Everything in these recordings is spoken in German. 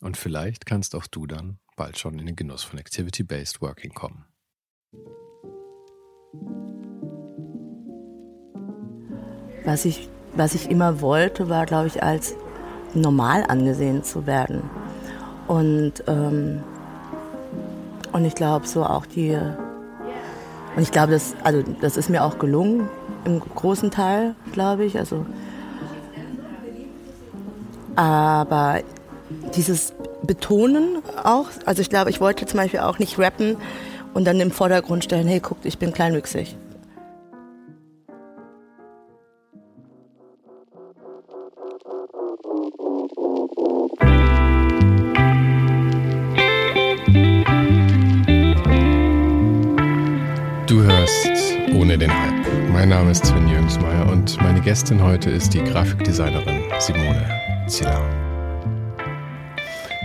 Und vielleicht kannst auch du dann bald schon in den Genuss von Activity-Based Working kommen. Was ich, was ich immer wollte, war, glaube ich, als normal angesehen zu werden. Und, ähm, und ich glaube, so auch die und ich glaube, das, also, das ist mir auch gelungen, im großen Teil, glaube ich. Also, aber dieses Betonen auch, also ich glaube, ich wollte zum Beispiel auch nicht rappen und dann im Vordergrund stellen, hey, guckt, ich bin kleinwüchsig. Name ist Sven Jürgensmeier und meine Gästin heute ist die Grafikdesignerin Simone Ziller.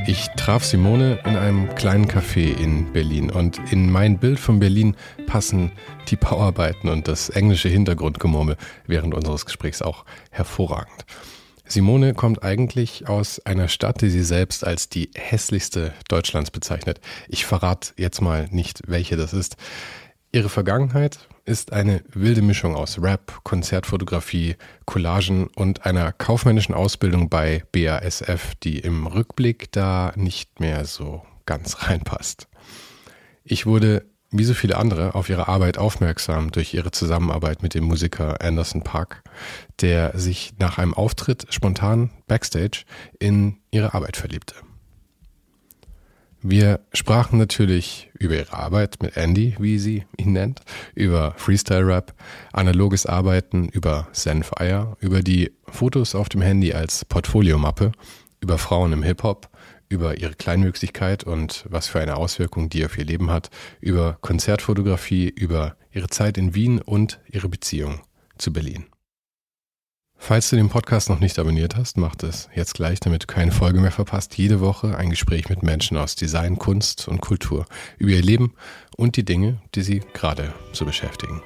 Ich traf Simone in einem kleinen Café in Berlin und in mein Bild von Berlin passen die Bauarbeiten und das englische Hintergrundgemurmel während unseres Gesprächs auch hervorragend. Simone kommt eigentlich aus einer Stadt, die sie selbst als die hässlichste Deutschlands bezeichnet. Ich verrate jetzt mal nicht, welche das ist. Ihre Vergangenheit ist eine wilde Mischung aus Rap, Konzertfotografie, Collagen und einer kaufmännischen Ausbildung bei BASF, die im Rückblick da nicht mehr so ganz reinpasst. Ich wurde, wie so viele andere, auf ihre Arbeit aufmerksam durch ihre Zusammenarbeit mit dem Musiker Anderson Park, der sich nach einem Auftritt spontan backstage in ihre Arbeit verliebte. Wir sprachen natürlich über ihre Arbeit mit Andy, wie sie ihn nennt, über Freestyle-Rap, analoges Arbeiten, über Zenfire, über die Fotos auf dem Handy als Portfoliomappe, über Frauen im Hip-Hop, über ihre Kleinwüchsigkeit und was für eine Auswirkung die auf ihr Leben hat, über Konzertfotografie, über ihre Zeit in Wien und ihre Beziehung zu Berlin. Falls du den Podcast noch nicht abonniert hast, mach es jetzt gleich, damit du keine Folge mehr verpasst. Jede Woche ein Gespräch mit Menschen aus Design, Kunst und Kultur über ihr Leben und die Dinge, die sie gerade so beschäftigen.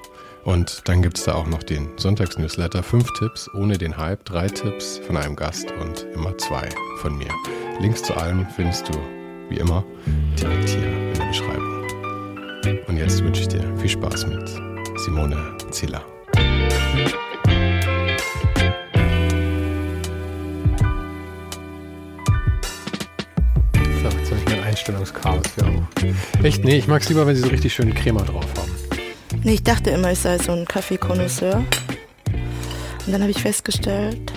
Und dann gibt es da auch noch den Sonntagsnewsletter. Fünf Tipps ohne den Hype, drei Tipps von einem Gast und immer zwei von mir. Links zu allem findest du, wie immer, direkt hier in der Beschreibung. Und jetzt wünsche ich dir viel Spaß mit Simone Ziller. Einstellungschaos hier auch. Echt? Nee, ich mag es lieber, wenn sie so richtig schön Crema drauf haben. Nee, ich dachte immer, ich sei so ein Kaffeekonnoisseur. Und dann habe ich festgestellt,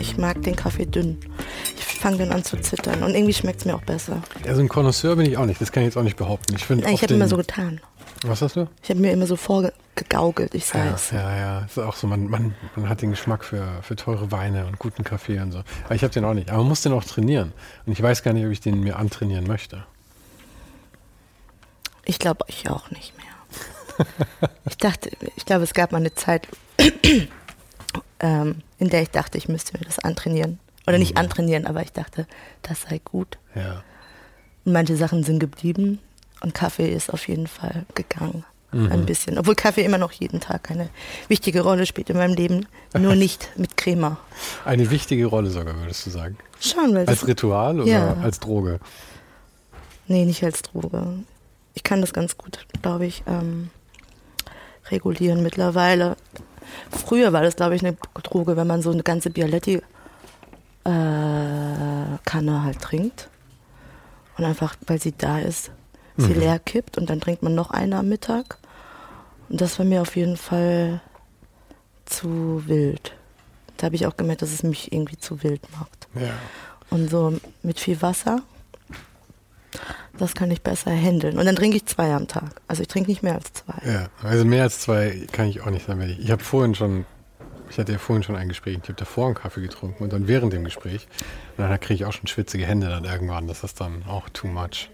ich mag den Kaffee dünn. Ich fange dann an zu zittern und irgendwie schmeckt es mir auch besser. Also ein Connoisseur bin ich auch nicht, das kann ich jetzt auch nicht behaupten. Ich, ich habe immer so getan. Was hast du? Ich habe mir immer so vorgegaukelt, ich sei ja. Ja, ja, ist auch so, man, man, man hat den Geschmack für, für teure Weine und guten Kaffee und so. Aber ich habe den auch nicht. Aber man muss den auch trainieren. Und ich weiß gar nicht, ob ich den mir antrainieren möchte. Ich glaube, ich auch nicht mehr. ich dachte, ich glaube, es gab mal eine Zeit, ähm, in der ich dachte, ich müsste mir das antrainieren. Oder nicht mhm. antrainieren, aber ich dachte, das sei gut. Ja. Und manche Sachen sind geblieben und Kaffee ist auf jeden Fall gegangen. Mhm. Ein bisschen. Obwohl Kaffee immer noch jeden Tag eine wichtige Rolle spielt in meinem Leben. Nur nicht mit Crema. Eine wichtige Rolle sogar, würdest du sagen? Schon. Weil als Ritual oder ja. als Droge? Nee, nicht als Droge. Ich kann das ganz gut, glaube ich, ähm, regulieren mittlerweile. Früher war das, glaube ich, eine Droge, wenn man so eine ganze Bialetti-Kanne äh, halt trinkt. und einfach, weil sie da ist, sie Mhm. leer kippt und dann trinkt man noch eine am Mittag. Und das war mir auf jeden Fall zu wild. Da habe ich auch gemerkt, dass es mich irgendwie zu wild macht. Ja. Und so mit viel Wasser, das kann ich besser handeln. Und dann trinke ich zwei am Tag. Also ich trinke nicht mehr als zwei. Ja, also mehr als zwei kann ich auch nicht Ich, ich habe vorhin schon, ich hatte ja vorhin schon ein Gespräch, ich habe davor einen Kaffee getrunken und dann während dem Gespräch. Und dann kriege ich auch schon schwitzige Hände dann irgendwann. Das ist dann auch too much.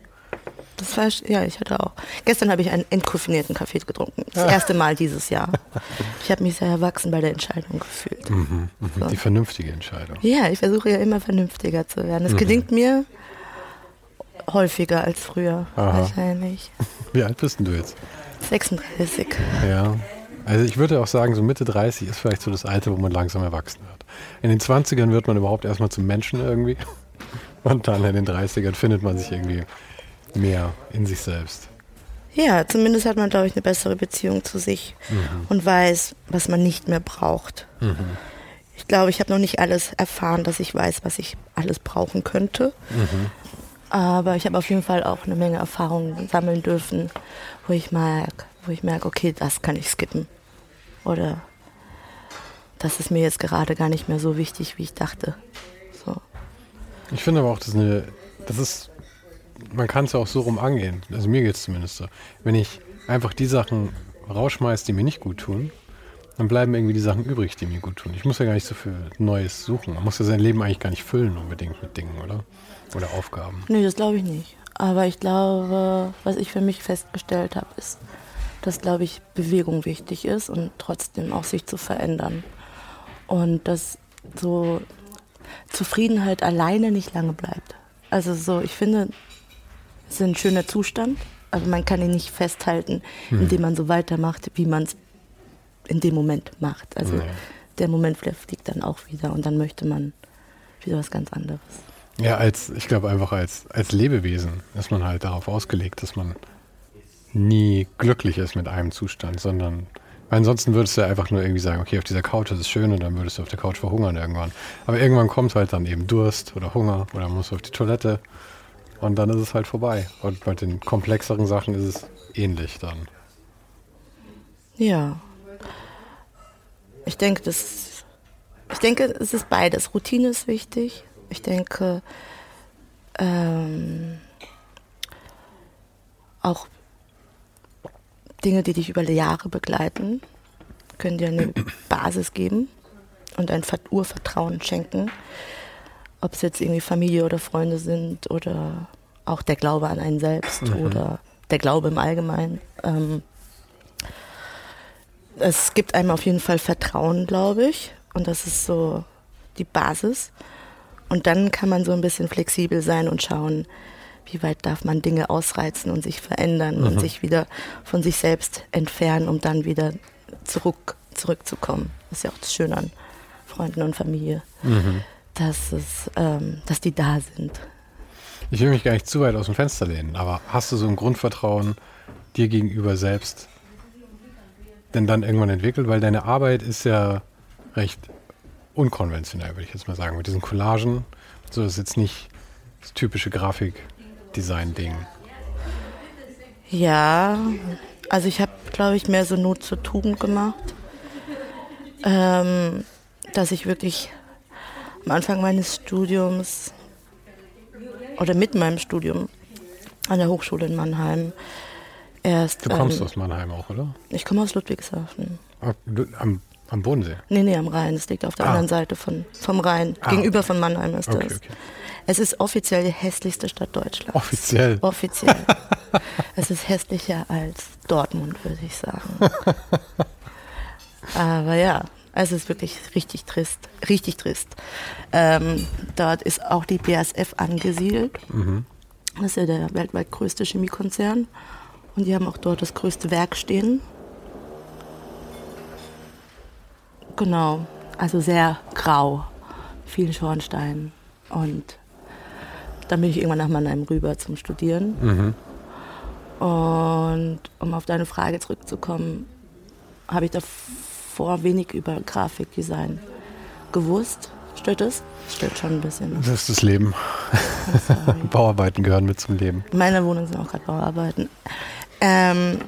Das war, ja, ich hatte auch. Gestern habe ich einen entkoffinierten Kaffee getrunken. Das erste Mal dieses Jahr. Ich habe mich sehr erwachsen bei der Entscheidung gefühlt. Mhm, mhm. So. Die vernünftige Entscheidung. Ja, ich versuche ja immer vernünftiger zu werden. Es gelingt mir häufiger als früher, Aha. wahrscheinlich. Wie alt bist denn du jetzt? 36. Ja. Also ich würde auch sagen, so Mitte 30 ist vielleicht so das Alter, wo man langsam erwachsen wird. In den 20ern wird man überhaupt erstmal zum Menschen irgendwie. Und dann in den 30ern findet man sich irgendwie mehr in sich selbst. Ja, zumindest hat man, glaube ich, eine bessere Beziehung zu sich und weiß, was man nicht mehr braucht. Ich glaube, ich habe noch nicht alles erfahren, dass ich weiß, was ich alles brauchen könnte. Aber ich habe auf jeden Fall auch eine Menge Erfahrungen sammeln dürfen, wo ich merke, wo ich merke, okay, das kann ich skippen. Oder das ist mir jetzt gerade gar nicht mehr so wichtig, wie ich dachte. So. Ich finde aber auch, das ist eine, das ist, man kann es ja auch so rum angehen. Also mir geht es zumindest so. Wenn ich einfach die Sachen rausschmeiße, die mir nicht gut tun, dann bleiben irgendwie die Sachen übrig, die mir gut tun. Ich muss ja gar nicht so viel Neues suchen. Man muss ja sein Leben eigentlich gar nicht füllen unbedingt mit Dingen, oder? Oder Aufgaben. Nee, das glaube ich nicht. Aber ich glaube, was ich für mich festgestellt habe, ist, dass, glaube ich, Bewegung wichtig ist und trotzdem auch sich zu verändern. Und dass so Zufriedenheit alleine nicht lange bleibt. Also so, ich finde, es ist ein schöner Zustand, aber man kann ihn nicht festhalten, indem man so weitermacht, wie man es in dem Moment macht. Also Nee. der Moment fliegt dann auch wieder und dann möchte man wieder was ganz anderes. Ja, als, ich glaube einfach als, als Lebewesen ist man halt darauf ausgelegt, dass man nie glücklich ist mit einem Zustand, sondern weil ansonsten würdest du ja einfach nur irgendwie sagen, okay, auf dieser Couch ist es schön und dann würdest du auf der Couch verhungern irgendwann. Aber irgendwann kommt halt dann eben Durst oder Hunger oder musst du auf die Toilette und dann ist es halt vorbei. Und bei den komplexeren Sachen ist es ähnlich dann. Ja. Ich denke, das, ich denke, es ist beides. Routine ist wichtig. Ich denke, ähm, auch Dinge, die dich über Jahre begleiten, können dir eine Basis geben und ein Ver- Urvertrauen schenken. Ob es jetzt irgendwie Familie oder Freunde sind oder auch der Glaube an einen selbst oder der Glaube im Allgemeinen. Ähm, es gibt einem auf jeden Fall Vertrauen, glaube ich. Und das ist so die Basis. Und dann kann man so ein bisschen flexibel sein und schauen, wie weit darf man Dinge ausreizen und sich verändern und sich wieder von sich selbst entfernen, um dann wieder zurück, zurückzukommen. Das ist ja auch das Schöne an Freunden und Familie, dass, es, ähm, dass die da sind. Ich will mich gar nicht zu weit aus dem Fenster lehnen, aber hast du so ein Grundvertrauen dir gegenüber selbst denn dann irgendwann entwickelt? Weil deine Arbeit ist ja recht unkonventionell, würde ich jetzt mal sagen. Mit diesen Collagen, so ist jetzt nicht das typische Grafikdesign-Ding. Ja, also ich habe, glaube ich, mehr so Not zur Tugend gemacht. Ähm, dass ich wirklich am Anfang meines Studiums oder mit meinem Studium an der Hochschule in Mannheim erst. Du kommst ähm, aus Mannheim auch, oder? Ich komme aus Ludwigshafen. Ah, Am, am Bodensee. Nee, nee, am Rhein. Es liegt auf der Ah. anderen Seite von, vom Rhein. Ah, Gegenüber okay. von Mannheim ist Okay, das. okay. Es ist offiziell die hässlichste Stadt Deutschlands. Offiziell. Offiziell. es ist hässlicher als Dortmund, würde ich sagen. Aber ja, es ist wirklich richtig trist. Richtig trist. Ähm, dort ist auch die BASF angesiedelt. Das ist ja der weltweit größte Chemiekonzern. Und die haben auch dort das größte Werk stehen. Genau. Also sehr grau. Viel Schornstein. Und dann bin ich irgendwann nach Mannheim rüber zum Studieren. Mhm. Und um auf deine Frage zurückzukommen, habe ich davor wenig über Grafikdesign gewusst, Stört es? Stört schon ein bisschen. Das ist das Leben. Bauarbeiten gehören mit zum Leben. In meiner Wohnung sind auch gerade Bauarbeiten. Ähm,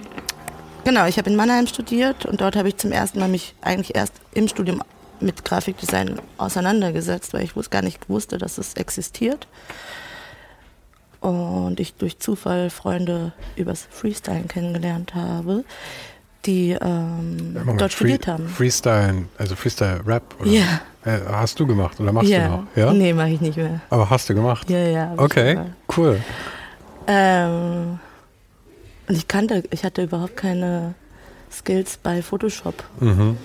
genau, ich habe in Mannheim studiert und dort habe ich zum ersten Mal mich eigentlich erst im Studium mit Grafikdesign auseinandergesetzt, weil ich gar nicht wusste, dass es existiert. Und ich durch Zufall Freunde übers Freestylen kennengelernt habe, die ähm, ja, dort Free, studiert haben. Freestyle, also Freestyle-Rap? Ja. Äh, hast du gemacht oder machst ja. du noch? Ja? Nee, mache ich nicht mehr. Aber hast du gemacht? Ja, ja. Okay, cool. Ähm, und ich kannte, ich hatte überhaupt keine Skills bei Photoshop. Mhm.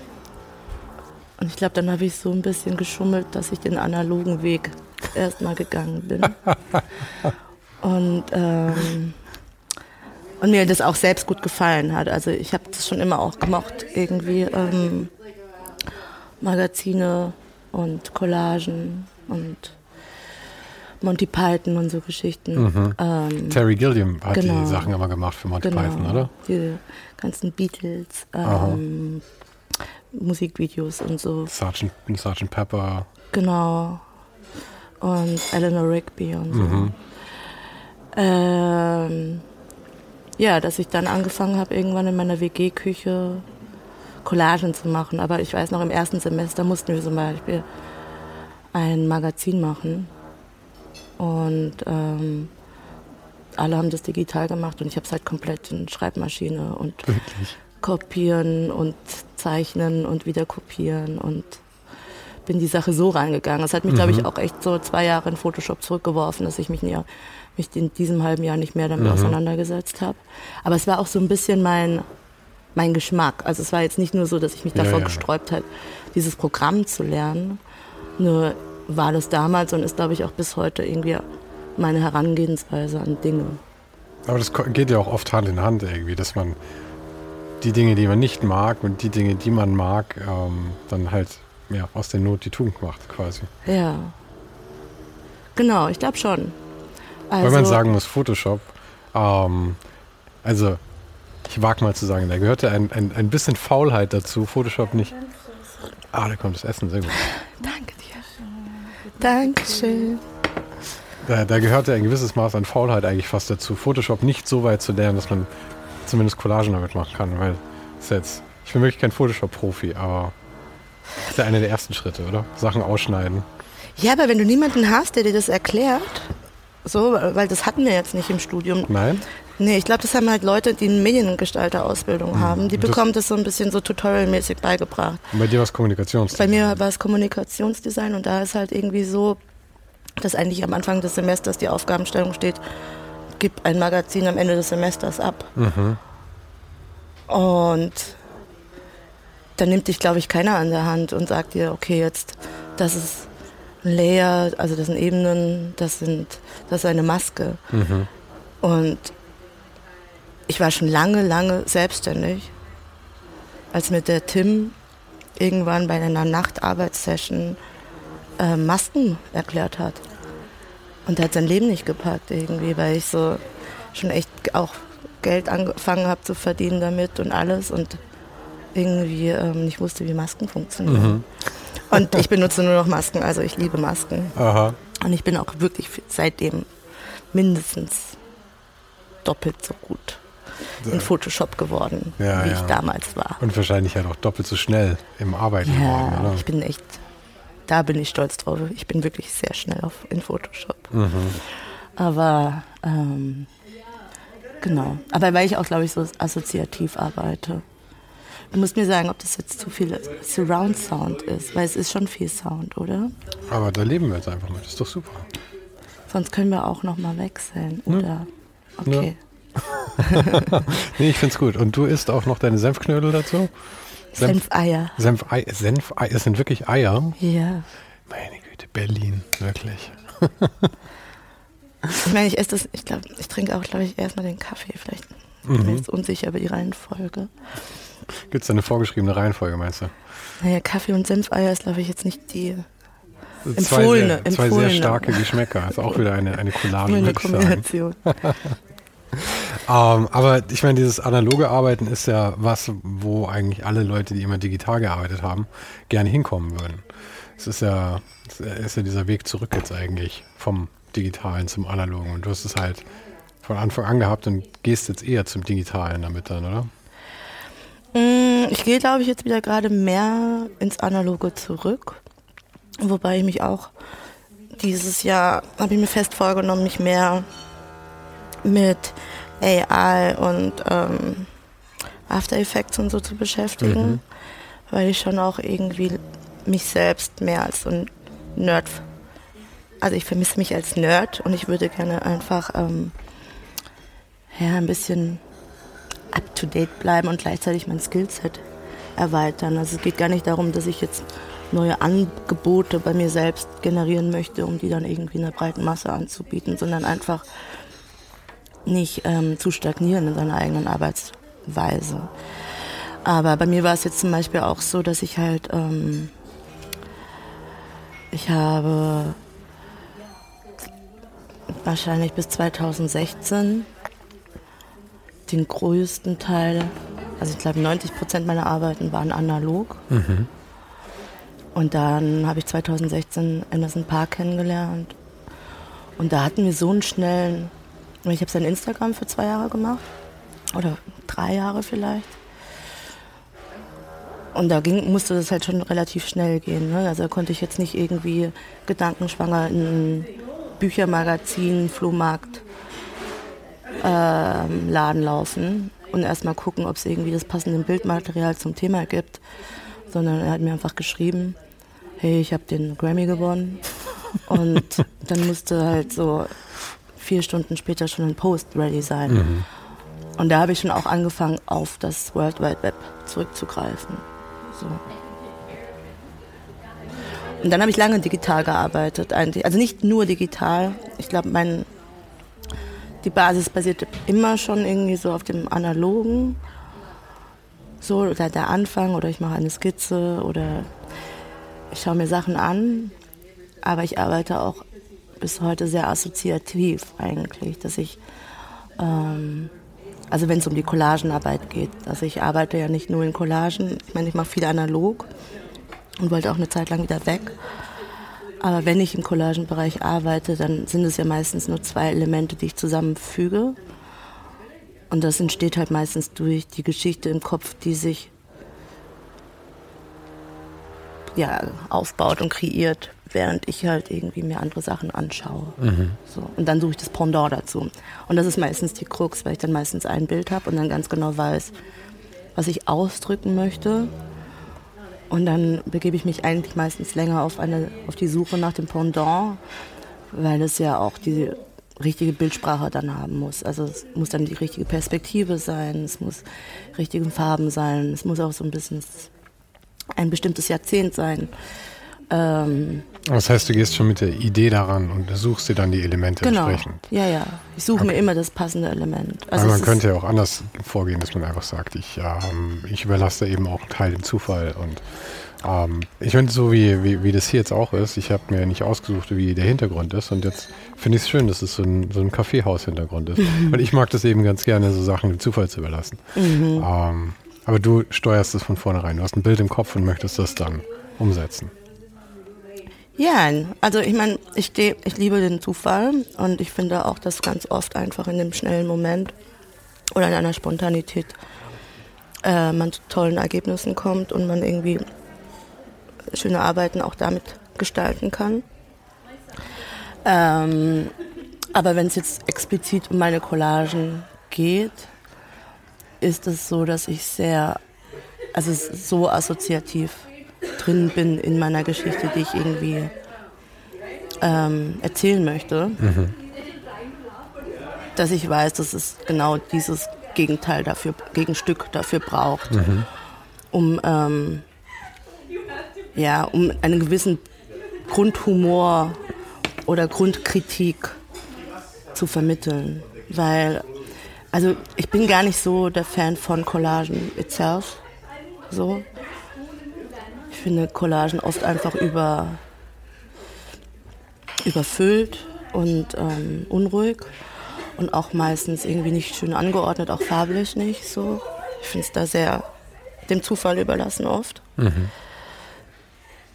Und ich glaube, dann habe ich so ein bisschen geschummelt, dass ich den analogen Weg erstmal gegangen bin. und, ähm, und mir das auch selbst gut gefallen hat. Also ich habe das schon immer auch gemocht, irgendwie ähm, Magazine und Collagen und Monty Python und so Geschichten. Mhm. Ähm, Terry Gilliam hat genau, die Sachen immer gemacht für Monty genau, Python, oder? Die ganzen Beatles, ähm, Musikvideos und so. Sergeant, Sergeant Pepper. Genau. Und Eleanor Rigby und so. Mhm. Ähm, ja, dass ich dann angefangen habe, irgendwann in meiner WG-Küche Collagen zu machen. Aber ich weiß noch, im ersten Semester mussten wir zum Beispiel ein Magazin machen. Und ähm, alle haben das digital gemacht und ich habe es halt komplett in Schreibmaschine und Wirklich? kopieren und zeichnen und wieder kopieren und bin die Sache so reingegangen. Das hat mich, mhm. glaube ich, auch echt so zwei Jahre in Photoshop zurückgeworfen, dass ich mich, nie, mich in diesem halben Jahr nicht mehr damit mhm. auseinandergesetzt habe. Aber es war auch so ein bisschen mein, mein Geschmack. Also es war jetzt nicht nur so, dass ich mich davor ja, ja. gesträubt habe, dieses Programm zu lernen. Nur war das damals und ist, glaube ich, auch bis heute irgendwie meine Herangehensweise an Dinge. Aber das geht ja auch oft Hand in Hand irgendwie, dass man die Dinge, die man nicht mag und die Dinge, die man mag, ähm, dann halt ja, aus der Not die Tugend macht quasi. Ja. Genau, ich glaube schon. Also, Weil man also sagen muss, Photoshop, ähm, also ich wage mal zu sagen, da gehörte ein, ein, ein bisschen Faulheit dazu, Photoshop nicht. Ah, da kommt das Essen, sehr gut. Danke dir. Dankeschön. Da, da gehörte ein gewisses Maß an Faulheit eigentlich fast dazu, Photoshop nicht so weit zu lernen, dass man zumindest Collagen damit machen kann, weil ist jetzt, ich bin wirklich kein Photoshop-Profi, aber das ist ja einer der ersten Schritte, oder? Sachen ausschneiden. Ja, aber wenn du niemanden hast, der dir das erklärt, so, weil das hatten wir jetzt nicht im Studium. Nein? Nee, ich glaube, das haben halt Leute, die eine Mediengestalter-Ausbildung mhm. haben. Die bekommen das so ein bisschen so tutorialmäßig beigebracht. Und bei dir war es Kommunikationsdesign? Bei mir war es Kommunikationsdesign und da ist halt irgendwie so, dass eigentlich am Anfang des Semesters die Aufgabenstellung steht, gib ein Magazin am Ende des Semesters ab. Mhm. Und dann nimmt dich, glaube ich, keiner an der Hand und sagt dir, okay, jetzt, das ist Layer, also das sind Ebenen, das sind, das ist eine Maske. Mhm. Und ich war schon lange, lange selbstständig, als mir der Tim irgendwann bei einer Nachtarbeitssession äh, Masken erklärt hat. Und er hat sein Leben nicht gepackt irgendwie, weil ich so schon echt auch Geld angefangen habe zu verdienen damit und alles und irgendwie ähm, nicht wusste, wie Masken funktionieren. Mhm. Und ich benutze nur noch Masken, also ich liebe Masken. Aha. Und ich bin auch wirklich seitdem mindestens doppelt so gut in Photoshop geworden, ja, wie ja. ich damals war. Und wahrscheinlich halt auch doppelt so schnell im Arbeiten ja, geworden, oder? Ich bin echt da bin ich stolz drauf. Ich bin wirklich sehr schnell auf, in Photoshop. Mhm. Aber ähm, genau. Aber weil ich auch, glaube ich, so assoziativ arbeite. Du musst mir sagen, ob das jetzt zu viel Surround Sound ist, weil es ist schon viel Sound, oder? Aber da leben wir jetzt einfach mit. Das ist doch super. Sonst können wir auch noch mal wechseln, oder? Ja. Okay. Ja. nee, ich find's gut. Und du isst auch noch deine Senfknödel dazu? Senfeier. Senfeier. Senfeier. Es sind wirklich Eier. Ja. Meine Güte, Berlin, wirklich. ich meine, ich esse das, ich glaube, ich trinke auch, glaube ich, erstmal den Kaffee. Vielleicht mhm. bin ich jetzt unsicher über die Reihenfolge. Gibt es da eine vorgeschriebene Reihenfolge, meinst du? Naja, Kaffee und Senfeier ist, glaube ich, jetzt nicht die empfohlene. Zwei sehr, empfohlene. Zwei sehr starke Geschmäcker. Ist auch wieder eine, eine Collage, eine Kombination. ähm, aber ich meine, dieses analoge Arbeiten ist ja was, wo eigentlich alle Leute, die immer digital gearbeitet haben, gerne hinkommen würden. es ist ja, es ist ja dieser Weg zurück jetzt eigentlich vom Digitalen zum Analogen. Und du hast es halt von Anfang an gehabt und gehst jetzt eher zum Digitalen damit dann, oder? Mm, ich gehe, glaube ich, jetzt wieder gerade mehr ins Analoge zurück. Wobei ich mich auch dieses Jahr, habe ich mir fest vorgenommen, mich mehr mit AI und ähm, After Effects und so zu beschäftigen. Mhm. Weil ich schon auch irgendwie mich selbst mehr als so ein Nerd, also ich vermisse mich als Nerd und ich würde gerne einfach ähm, ja, ein bisschen up-to-date bleiben und gleichzeitig mein Skillset erweitern. Also es geht gar nicht darum, dass ich jetzt neue Angebote bei mir selbst generieren möchte, um die dann irgendwie einer breiten Masse anzubieten, sondern einfach nicht ähm, zu stagnieren in seiner eigenen Arbeitsweise. Aber bei mir war es jetzt zum Beispiel auch so, dass ich halt, ähm, ich habe wahrscheinlich bis 2016 den größten Teil, also ich glaube 90 Prozent meiner Arbeiten waren analog. Mhm. Und dann habe ich 2016 Anderson Park kennengelernt. Und da hatten wir so einen schnellen, ich habe sein Instagram für zwei Jahre gemacht. Oder drei Jahre vielleicht. Und da ging, musste das halt schon relativ schnell gehen. Ne? Also da konnte ich jetzt nicht irgendwie gedankenschwanger in Büchermagazin, Flohmarkt ähm, Laden laufen und erstmal gucken, ob es irgendwie das passende Bildmaterial zum Thema gibt. Sondern er hat mir einfach geschrieben, hey, ich habe den Grammy gewonnen. Und dann musste halt so vier Stunden später schon ein Post ready sein. Mhm. Und da habe ich schon auch angefangen, auf das World Wide Web zurückzugreifen. So. Und dann habe ich lange digital gearbeitet, eigentlich. Also nicht nur digital. Ich glaube, mein die Basis basiert immer schon irgendwie so auf dem Analogen. So, oder der Anfang, oder ich mache eine Skizze, oder ich schaue mir Sachen an. Aber ich arbeite auch bis heute sehr assoziativ eigentlich, dass ich, ähm, also wenn es um die Collagenarbeit geht, also ich arbeite ja nicht nur in Collagen, ich meine, ich mache viel analog und wollte auch eine Zeit lang wieder weg. Aber wenn ich im Collagenbereich arbeite, dann sind es ja meistens nur zwei Elemente, die ich zusammenfüge. Und das entsteht halt meistens durch die Geschichte im Kopf, die sich ja, aufbaut und kreiert, während ich halt irgendwie mir andere Sachen anschaue. Mhm. So. Und dann suche ich das Pendant dazu. Und das ist meistens die Krux, weil ich dann meistens ein Bild habe und dann ganz genau weiß, was ich ausdrücken möchte und dann begebe ich mich eigentlich meistens länger auf, eine, auf die Suche nach dem Pendant, weil es ja auch die richtige Bildsprache dann haben muss. Also es muss dann die richtige Perspektive sein, es muss richtige Farben sein, es muss auch so ein bisschen ein bestimmtes Jahrzehnt sein. Ähm, das heißt, du gehst schon mit der Idee daran und suchst dir dann die Elemente genau. entsprechend. Ja, ja. Ich suche okay. mir immer das passende Element. Also man könnte ja auch anders vorgehen, dass man einfach sagt, ich, ähm, ich überlasse eben auch einen Teil dem Zufall. Und ähm, ich finde so, wie, wie, wie das hier jetzt auch ist, ich habe mir nicht ausgesucht, wie der Hintergrund ist. Und jetzt finde ich es schön, dass es so ein, so ein Kaffeehaus-Hintergrund ist. Mhm. Und ich mag das eben ganz gerne, so Sachen dem Zufall zu überlassen. Mhm. Ähm, aber du steuerst es von vornherein. Du hast ein Bild im Kopf und möchtest das dann umsetzen. Ja, also ich meine, ich, ich liebe den Zufall und ich finde auch, dass ganz oft einfach in dem schnellen Moment oder in einer Spontanität äh, man zu tollen Ergebnissen kommt und man irgendwie schöne Arbeiten auch damit gestalten kann. Ähm, aber wenn es jetzt explizit um meine Collagen geht, ist es so, dass ich sehr, also so assoziativ drin bin in meiner Geschichte, die ich irgendwie ähm, erzählen möchte, mhm. dass ich weiß, dass es genau dieses Gegenteil dafür, Gegenstück dafür braucht, mhm. um ähm, ja, um einen gewissen Grundhumor oder Grundkritik zu vermitteln, weil also ich bin gar nicht so der Fan von Collagen itself, so, finde Collagen oft einfach über, überfüllt und ähm, unruhig und auch meistens irgendwie nicht schön angeordnet, auch farblich nicht so. Ich finde es da sehr dem Zufall überlassen oft. Mhm.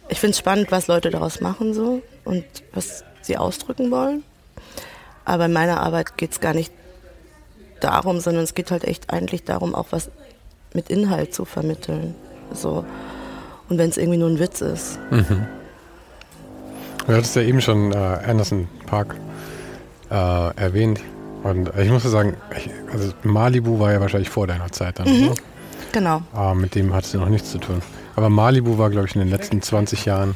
ich finde es spannend, was Leute daraus machen so und was sie ausdrücken wollen. Aber in meiner Arbeit geht es gar nicht darum, sondern es geht halt echt eigentlich darum, auch was mit Inhalt zu vermitteln. So. Und wenn es irgendwie nur ein Witz ist. Mhm. Du hattest ja eben schon äh, Anderson Park äh, erwähnt. Und ich muss sagen, ich, also Malibu war ja wahrscheinlich vor deiner Zeit dann. Mhm. Genau. Aber ah, mit dem hattest du noch nichts zu tun. Aber Malibu war, glaube ich, in den letzten 20 Jahren,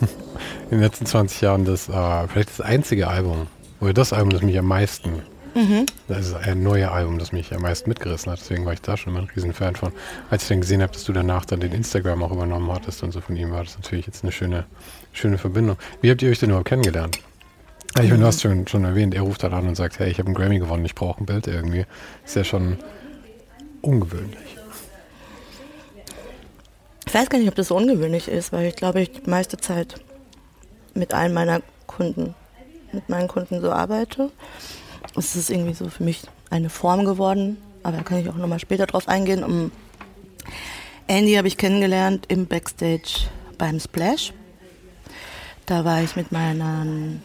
in den letzten 20 Jahren das, äh, vielleicht das einzige Album, oder das Album, das mich am meisten, mhm. das ist ein neues Album, das mich am meisten mitgerissen hat. Deswegen war ich da schon immer ein Riesenfan von. Als ich dann gesehen habe, dass du danach dann den Instagram auch übernommen hattest und so von ihm, war das natürlich jetzt eine schöne, schöne Verbindung. Wie habt ihr euch denn überhaupt kennengelernt? Ich meine, du hast schon, schon erwähnt, er ruft halt an und sagt, hey, ich habe einen Grammy gewonnen, ich brauche ein Bild irgendwie. Ist ja schon ungewöhnlich. Ich weiß gar nicht, ob das so ungewöhnlich ist, weil ich glaube, ich die meiste Zeit mit allen meiner Kunden, mit meinen Kunden so arbeite. Es ist irgendwie so für mich eine Form geworden, aber da kann ich auch nochmal später drauf eingehen. Um Andy habe ich kennengelernt im Backstage beim Splash. Da war ich mit meinen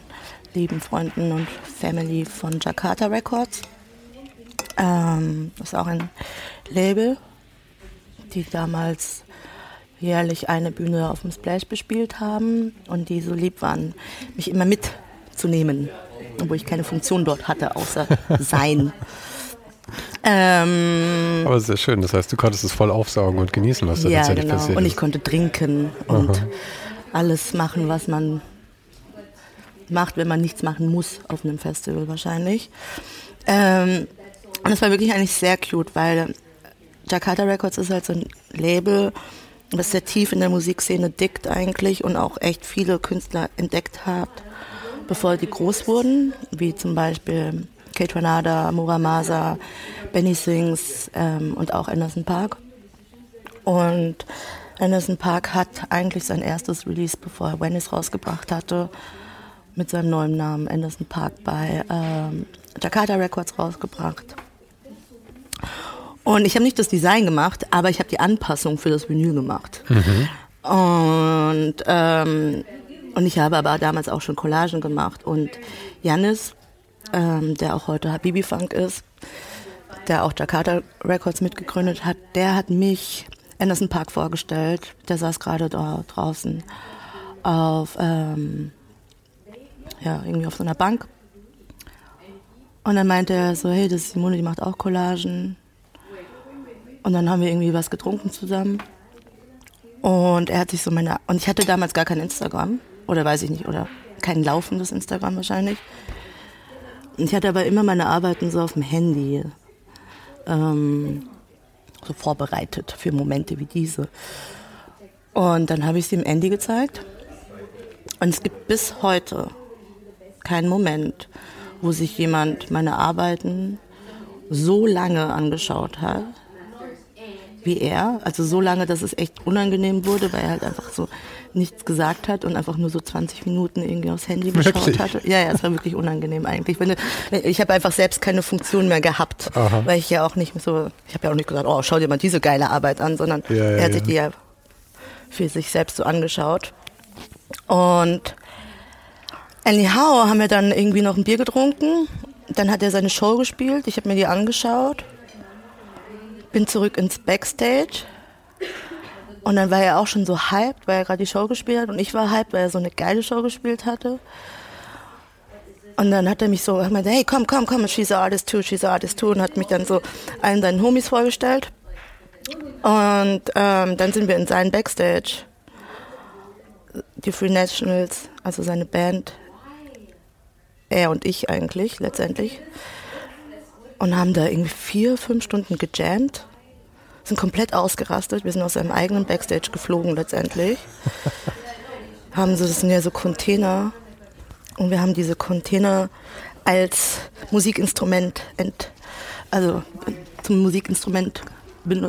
lieben Freunden und Family von Jakarta Records. Ähm, das ist auch ein Label, die damals jährlich eine Bühne auf dem Splash bespielt haben und die so lieb waren, mich immer mitzunehmen, obwohl ich keine Funktion dort hatte, außer sein. Ähm, Aber sehr schön, das heißt, du konntest es voll aufsaugen und genießen, was da ja, tatsächlich genau. passiert Und ich konnte trinken und Aha. alles machen, was man macht, wenn man nichts machen muss auf einem Festival wahrscheinlich. Ähm, und das war wirklich eigentlich sehr cute, weil Jakarta Records ist halt so ein Label, was sehr tief in der Musikszene dickt eigentlich und auch echt viele Künstler entdeckt hat, bevor die groß wurden, wie zum Beispiel Kate Renada, Muramasa, Benny Sings ähm, und auch Anderson Park. Und Anderson Park hat eigentlich sein erstes Release, bevor er Venice rausgebracht hatte, mit seinem neuen Namen Anderson Park bei ähm, Jakarta Records rausgebracht. Und ich habe nicht das Design gemacht, aber ich habe die Anpassung für das Vinyl gemacht. Mhm. Und, ähm, und ich habe aber damals auch schon Collagen gemacht. Und Janis, ähm, der auch heute Habibi Funk ist, der auch Jakarta Records mitgegründet hat, der hat mich Anderson Park vorgestellt. Der saß gerade da draußen auf, ähm, ja, irgendwie auf so einer Bank. Und dann meinte er so, hey, das ist Simone, die macht auch Collagen. Und dann haben wir irgendwie was getrunken zusammen. Und er hat sich so meine. Und ich hatte damals gar kein Instagram. Oder weiß ich nicht. Oder kein laufendes Instagram wahrscheinlich. Und ich hatte aber immer meine Arbeiten so auf dem Handy. Ähm, so vorbereitet für Momente wie diese. Und dann habe ich sie im Andy gezeigt. Und es gibt bis heute keinen Moment, wo sich jemand meine Arbeiten so lange angeschaut hat wie er. Also so lange, dass es echt unangenehm wurde, weil er halt einfach so nichts gesagt hat und einfach nur so 20 Minuten irgendwie aufs Handy geschaut wirklich? hatte. Ja, ja, es war wirklich unangenehm eigentlich. Ich habe einfach selbst keine Funktion mehr gehabt, Aha. weil ich ja auch nicht so, ich habe ja auch nicht gesagt, oh, schau dir mal diese geile Arbeit an, sondern ja, ja, er hat sich die ja für sich selbst so angeschaut. Und anyhow haben wir dann irgendwie noch ein Bier getrunken. Dann hat er seine Show gespielt. Ich habe mir die angeschaut bin zurück ins Backstage. Und dann war er auch schon so hyped, weil er gerade die Show gespielt hat. Und ich war hyped, weil er so eine geile Show gespielt hatte. Und dann hat er mich so, er meinte, hey, komm, komm, komm, she's an artist too, she's an artist too. Und hat mich dann so allen seinen Homies vorgestellt. Und ähm, dann sind wir in seinen Backstage. Die Free Nationals, also seine Band. Er und ich eigentlich, letztendlich und haben da irgendwie vier, fünf Stunden gejammt, sind komplett ausgerastet. Wir sind aus einem eigenen Backstage geflogen letztendlich. haben so, das sind ja so Container und wir haben diese Container als Musikinstrument, ent, also zum Musikinstrument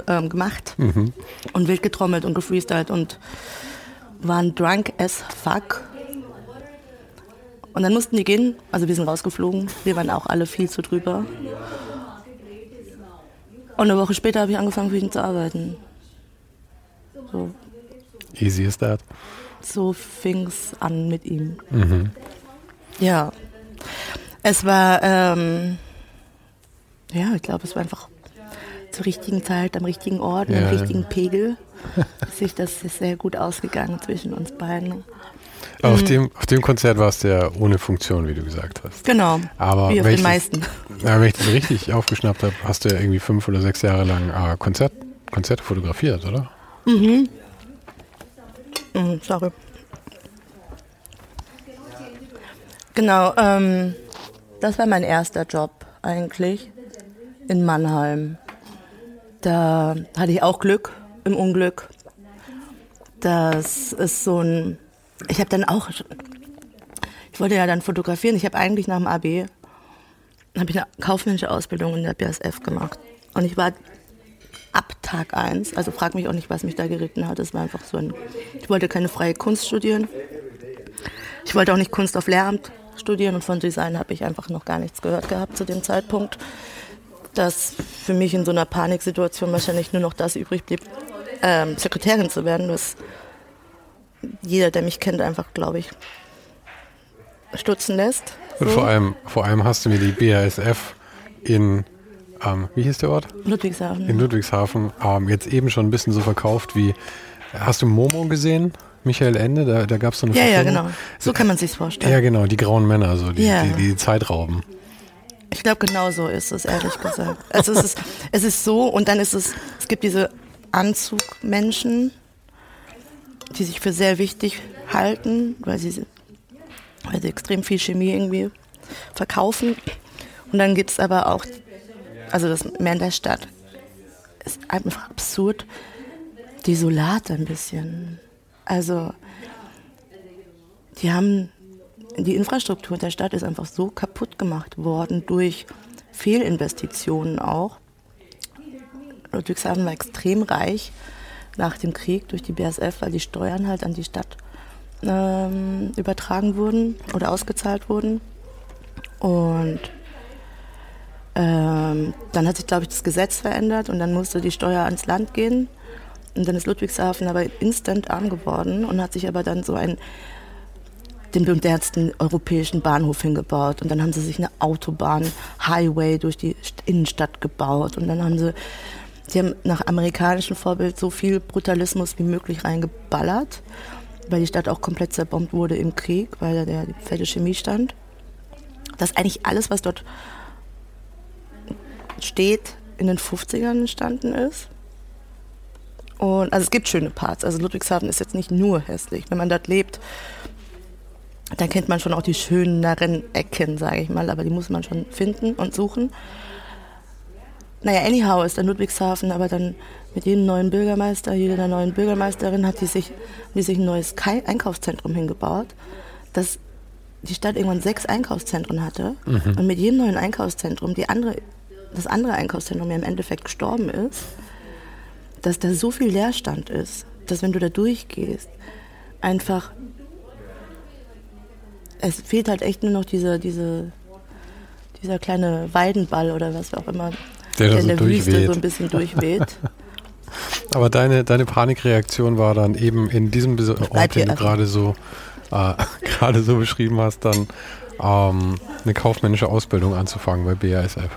ähm, gemacht mhm. und wild getrommelt und gefreestylt und waren drunk as fuck. Und dann mussten die gehen, also wir sind rausgeflogen, wir waren auch alle viel zu drüber. Und eine Woche später habe ich angefangen, für ihn zu arbeiten. So. Easy is that. So fing es an mit ihm. Mhm. Ja. Es war, ähm, ja, ich glaube, es war einfach zur richtigen Zeit, am richtigen Ort, ja, am richtigen. Pegel. sich das ist sehr gut ausgegangen zwischen uns beiden. Auf, mhm. dem, auf dem Konzert war es ja ohne Funktion, wie du gesagt hast. Genau. Aber wie auf den meisten. Ja, wenn ich das richtig aufgeschnappt habe, hast du ja irgendwie fünf oder sechs Jahre lang äh, Konzert, Konzerte fotografiert, oder? Mhm. mhm sorry. Genau, ähm, das war mein erster Job eigentlich in Mannheim. Da hatte ich auch Glück im Unglück. Das ist so ein, ich habe dann auch, ich wollte ja dann fotografieren. Ich habe eigentlich nach dem AB habe ich eine kaufmännische Ausbildung in der BSF gemacht und ich war ab Tag 1, also frag mich auch nicht, was mich da geritten hat. Es war einfach so ein, ich wollte keine freie Kunst studieren. Ich wollte auch nicht Kunst auf Lehramt studieren und von Design habe ich einfach noch gar nichts gehört gehabt zu dem Zeitpunkt, dass für mich in so einer Paniksituation wahrscheinlich nur noch das übrig blieb, ähm, Sekretärin zu werden, was jeder, der mich kennt, einfach, glaube ich, stutzen lässt. So. Und vor allem, vor allem hast du mir die BASF in, ähm, wie hieß der Ort? Ludwigshafen. In Ludwigshafen ähm, jetzt eben schon ein bisschen so verkauft wie, hast du Momo gesehen? Michael Ende, da, da gab es so eine Ja, Verfilmung. ja, genau. So kann man sich vorstellen. Ja, genau, die grauen Männer, so die, ja. die, die, die Zeit rauben. Ich glaube, genau so ist es, ehrlich gesagt. Also es ist, es ist so und dann ist es, es gibt diese Anzugmenschen, die sich für sehr wichtig halten, weil sie, weil sie extrem viel Chemie irgendwie verkaufen. Und dann gibt es aber auch, also das mehr in der Stadt, ist einfach absurd, desolat ein bisschen. Also, die haben, die Infrastruktur der Stadt ist einfach so kaputt gemacht worden durch Fehlinvestitionen auch. Ludwigshafen war extrem reich nach dem Krieg durch die BSF, weil die Steuern halt an die Stadt ähm, übertragen wurden oder ausgezahlt wurden. Und ähm, dann hat sich, glaube ich, das Gesetz verändert und dann musste die Steuer ans Land gehen. Und dann ist Ludwigshafen aber instant arm geworden und hat sich aber dann so ein den modernsten europäischen Bahnhof hingebaut. Und dann haben sie sich eine Autobahn, Highway durch die Innenstadt gebaut. Und dann haben sie, sie haben nach amerikanischem Vorbild so viel Brutalismus wie möglich reingeballert, weil die Stadt auch komplett zerbombt wurde im Krieg, weil da der fette Chemie stand. Dass eigentlich alles, was dort steht, in den 50ern entstanden ist. Und also es gibt schöne Parts. Also Ludwigshafen ist jetzt nicht nur hässlich. Wenn man dort lebt, dann kennt man schon auch die schöneren Ecken, sage ich mal. Aber die muss man schon finden und suchen. Naja, anyhow ist dann Ludwigshafen, aber dann mit jedem neuen Bürgermeister, jeder neuen Bürgermeisterin hat die sich, die sich ein neues Einkaufszentrum hingebaut, dass die Stadt irgendwann sechs Einkaufszentren hatte mhm. und mit jedem neuen Einkaufszentrum die andere, das andere Einkaufszentrum ja im Endeffekt gestorben ist dass da so viel Leerstand ist, dass wenn du da durchgehst, einfach es fehlt halt echt nur noch diese, diese, dieser kleine Weidenball oder was auch immer, der, der in der Wüste so ein bisschen durchweht. Aber deine, deine Panikreaktion war dann eben in diesem Ort, den du gerade so, äh, gerade so beschrieben hast, dann ähm, eine kaufmännische Ausbildung anzufangen bei BASF.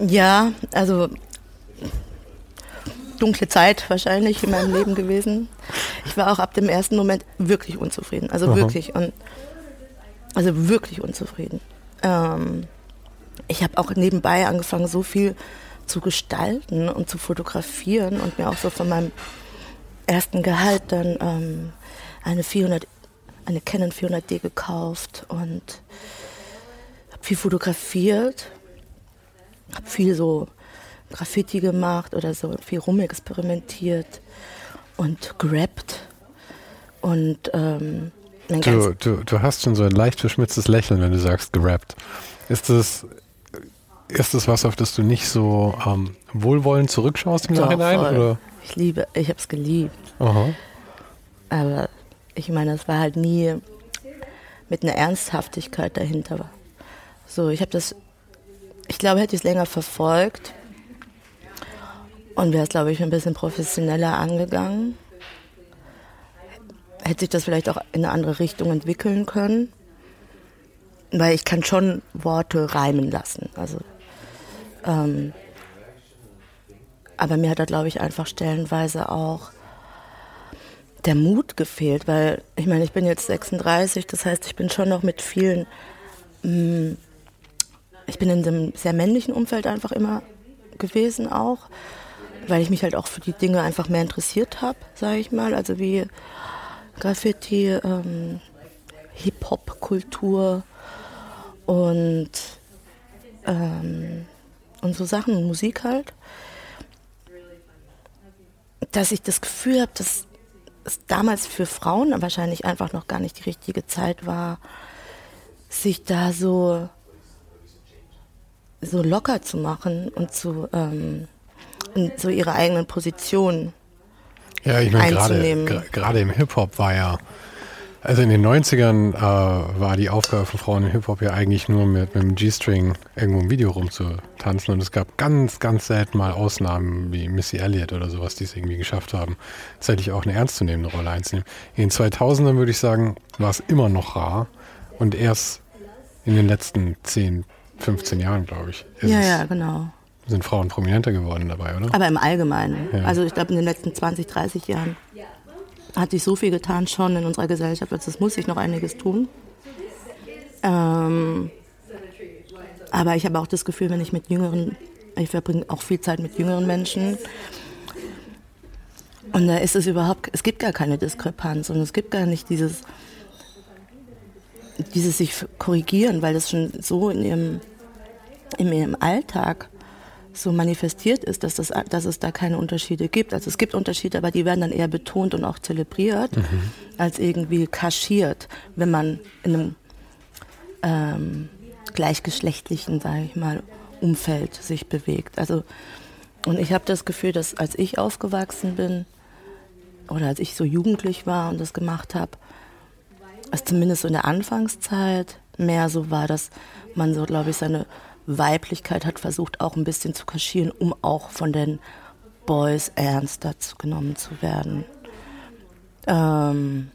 Ja, also dunkle Zeit wahrscheinlich in meinem Leben gewesen. Ich war auch ab dem ersten Moment wirklich unzufrieden. Also Aha. wirklich. Und, also wirklich unzufrieden. Ähm, ich habe auch nebenbei angefangen, so viel zu gestalten und zu fotografieren und mir auch so von meinem ersten Gehalt dann ähm, eine 400, eine Canon 400D gekauft und habe viel fotografiert, habe viel so Graffiti gemacht oder so viel rumexperimentiert und gerappt. Und ähm, du, du, du hast schon so ein leicht verschmitztes Lächeln, wenn du sagst gerappt. Ist das, ist das was, auf das du nicht so ähm, wohlwollend zurückschaust im Doch, Nachhinein? Oder? Ich liebe, ich habe es geliebt. Aha. Aber ich meine, es war halt nie mit einer Ernsthaftigkeit dahinter. So, ich habe das, ich glaube, hätte ich es länger verfolgt, und wäre es, glaube ich, ein bisschen professioneller angegangen. hätte sich das vielleicht auch in eine andere Richtung entwickeln können. Weil ich kann schon Worte reimen lassen. Also, ähm, aber mir hat da, glaube ich, einfach stellenweise auch der Mut gefehlt, weil ich meine, ich bin jetzt 36, das heißt, ich bin schon noch mit vielen, mh, mm, ich bin in einem sehr männlichen Umfeld einfach immer gewesen auch, weil ich mich halt auch für die Dinge einfach mehr interessiert habe, sage ich mal, also wie Graffiti, ähm, Hip-Hop-Kultur und, ähm, und so Sachen, Musik halt, dass ich das Gefühl habe, dass es damals für Frauen wahrscheinlich einfach noch gar nicht die richtige Zeit war, sich da so, so locker zu machen und zu ähm, und so ihre eigenen Positionen ja, ich meine, gerade, gerade im Hip-Hop war ja, also in den 90ern äh, war die Aufgabe von Frauen im Hip-Hop ja eigentlich nur mit, mit dem G-String irgendwo im Video rumzutanzen und es gab ganz, ganz selten mal Ausnahmen wie Missy Elliott oder sowas, die es irgendwie geschafft haben, tatsächlich auch eine ernstzunehmende Rolle einzunehmen. In den 2000ern würde ich sagen, war es immer noch rar und erst in den letzten 10, 15 Jahren, glaube ich. ja, ja, genau sind Frauen prominenter geworden dabei, oder? Aber im Allgemeinen. Ja. Also ich glaube, in den letzten 20, 30 Jahren hat sich so viel getan schon in unserer Gesellschaft, also es muss sich noch einiges tun. Ähm, aber ich habe auch das Gefühl, wenn ich mit jüngeren, ich verbringe auch viel Zeit mit jüngeren Menschen, und da ist es überhaupt, es gibt gar keine Diskrepanz und es gibt gar nicht dieses, dieses sich korrigieren, weil das schon so in ihrem, in ihrem Alltag so manifestiert ist, dass, das, dass es da keine Unterschiede gibt. Also es gibt Unterschiede, aber die werden dann eher betont und auch zelebriert, mhm. als irgendwie kaschiert, wenn man in einem ähm, gleichgeschlechtlichen, sage ich mal, Umfeld sich bewegt. Also und ich habe das Gefühl, dass als ich aufgewachsen bin oder als ich so jugendlich war und das gemacht habe, es zumindest so in der Anfangszeit mehr so war, dass man so, glaube ich, seine Weiblichkeit hat versucht auch ein bisschen zu kaschieren, um auch von den Boys ernster genommen zu werden. Ähm,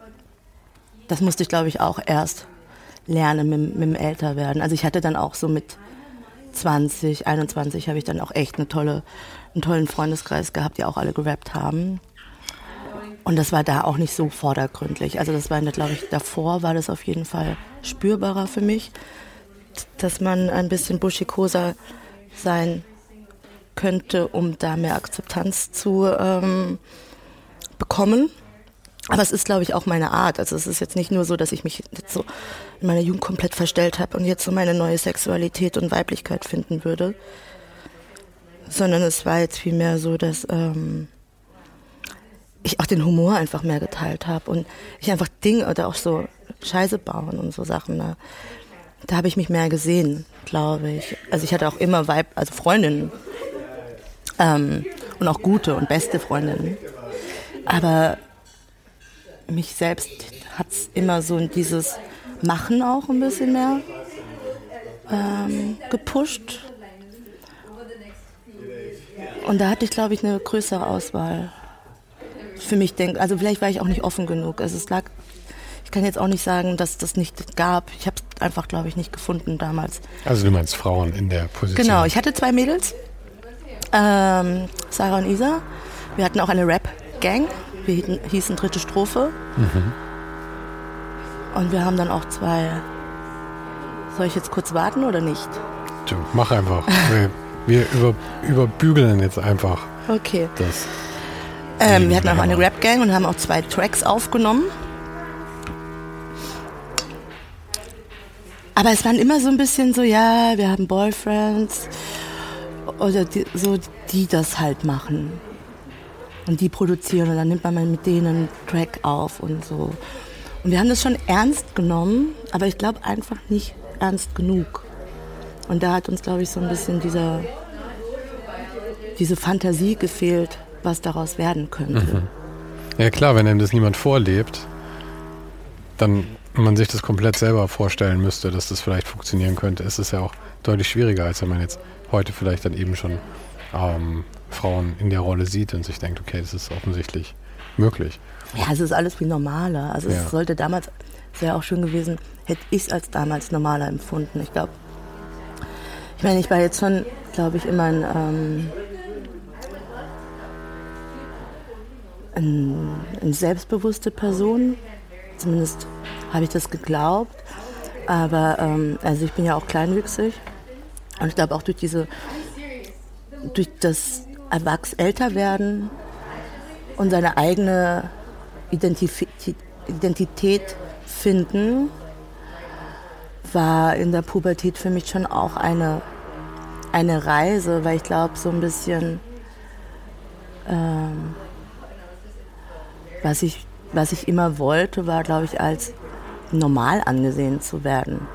das musste ich, glaube ich, auch erst lernen mit, mit dem Älterwerden. Also ich hatte dann auch so mit 20, 21 habe ich dann auch echt eine tolle, einen tollen Freundeskreis gehabt, die auch alle gerappt haben. Und das war da auch nicht so vordergründlich. Also das war, glaube ich, davor war das auf jeden Fall spürbarer für mich dass man ein bisschen buschikoser sein könnte, um da mehr Akzeptanz zu ähm, bekommen. Aber es ist, glaube ich, auch meine Art. Also es ist jetzt nicht nur so, dass ich mich jetzt so in meiner Jugend komplett verstellt habe und jetzt so meine neue Sexualität und Weiblichkeit finden würde, sondern es war jetzt vielmehr so, dass ähm, ich auch den Humor einfach mehr geteilt habe und ich einfach Dinge oder auch so Scheiße bauen und so Sachen. Ne? Da habe ich mich mehr gesehen, glaube ich. Also ich hatte auch immer Weib, also Freundinnen ähm, und auch gute und beste Freundinnen. Aber mich selbst hat es immer so in dieses Machen auch ein bisschen mehr ähm, gepusht. Und da hatte ich, glaube ich, eine größere Auswahl. Für mich denk, also vielleicht war ich auch nicht offen genug. Also es lag kann jetzt auch nicht sagen, dass das nicht gab. Ich habe einfach, glaube ich, nicht gefunden damals. Also du meinst Frauen in der Position? Genau, ich hatte zwei Mädels, ähm, Sarah und Isa. Wir hatten auch eine Rap-Gang. Wir hießen Dritte Strophe. Mhm. Und wir haben dann auch zwei. Soll ich jetzt kurz warten oder nicht? Du, mach einfach. wir, wir über, überbügeln jetzt einfach. Okay. Das ähm, wir hatten auch eine Rap-Gang und haben auch zwei Tracks aufgenommen. Aber es waren immer so ein bisschen so, ja, wir haben Boyfriends oder die, so, die das halt machen. Und die produzieren und dann nimmt man mal mit denen einen Track auf und so. Und wir haben das schon ernst genommen, aber ich glaube einfach nicht ernst genug. Und da hat uns, glaube ich, so ein bisschen dieser, diese Fantasie gefehlt, was daraus werden könnte. Mhm. Ja klar, wenn einem das niemand vorlebt, dann man sich das komplett selber vorstellen müsste, dass das vielleicht funktionieren könnte, ist es ja auch deutlich schwieriger, als wenn man jetzt heute vielleicht dann eben schon ähm, Frauen in der Rolle sieht und sich denkt, okay, das ist offensichtlich möglich. Ja, es ist alles wie normaler. Also ja. es sollte damals, es wäre auch schön gewesen, hätte ich es als damals normaler empfunden. Ich glaube, ich meine, ich war jetzt schon, glaube ich, immer ein, ähm, ein, eine selbstbewusste Person. Zumindest habe ich das geglaubt. Aber ähm, also ich bin ja auch kleinwüchsig. Und ich glaube auch durch diese, durch das Erwachs werden und seine eigene Identif Identität finden, war in der Pubertät für mich schon auch eine, eine Reise, weil ich glaube, so ein bisschen, ähm, was, ich, was ich immer wollte, war, glaube ich, als normal angesehen zu werden.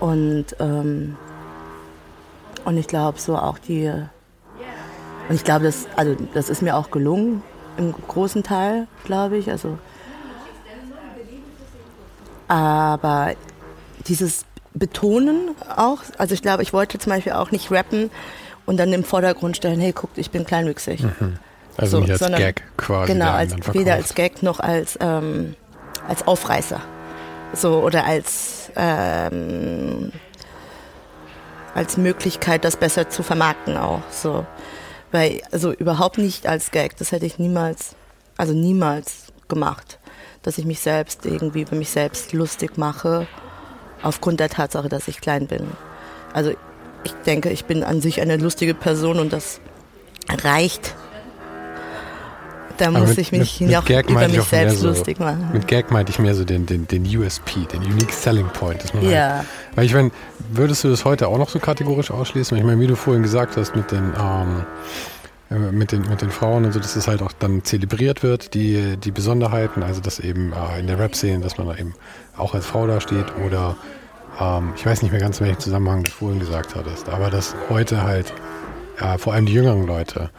Und, ähm, und ich glaube, so auch die, und ich glaube, das, also, das ist mir auch gelungen, im großen Teil, glaube ich. Also, aber dieses Betonen auch, also ich glaube, ich wollte zum Beispiel auch nicht rappen und dann im Vordergrund stellen, hey, guckt, ich bin kleinwüchsig. Mhm. Also so, nicht als sondern, Gag quasi. Genau, als, weder als Gag noch als, ähm, als Aufreißer. So, oder als, ähm, als Möglichkeit, das besser zu vermarkten auch. So. Weil, also überhaupt nicht als Gag, das hätte ich niemals, also niemals gemacht, dass ich mich selbst irgendwie über mich selbst lustig mache, aufgrund der Tatsache, dass ich klein bin. Also ich denke, ich bin an sich eine lustige Person und das reicht da muss mit, ich mich mit, noch mit über mich selbst so, lustig machen. Mit Gag meinte ich mehr so den, den, den USP, den Unique Selling Point. Ja. Halt, weil ich meine, würdest du das heute auch noch so kategorisch ausschließen? Ich meine, wie du vorhin gesagt hast, mit den, ähm, äh, mit den, mit den Frauen und so, dass es halt auch dann zelebriert wird, die, die Besonderheiten, also dass eben äh, in der Rap-Szene, dass man da eben auch als Frau da steht oder ähm, ich weiß nicht mehr ganz, in welchem Zusammenhang du vorhin gesagt hattest, aber dass heute halt äh, vor allem die jüngeren Leute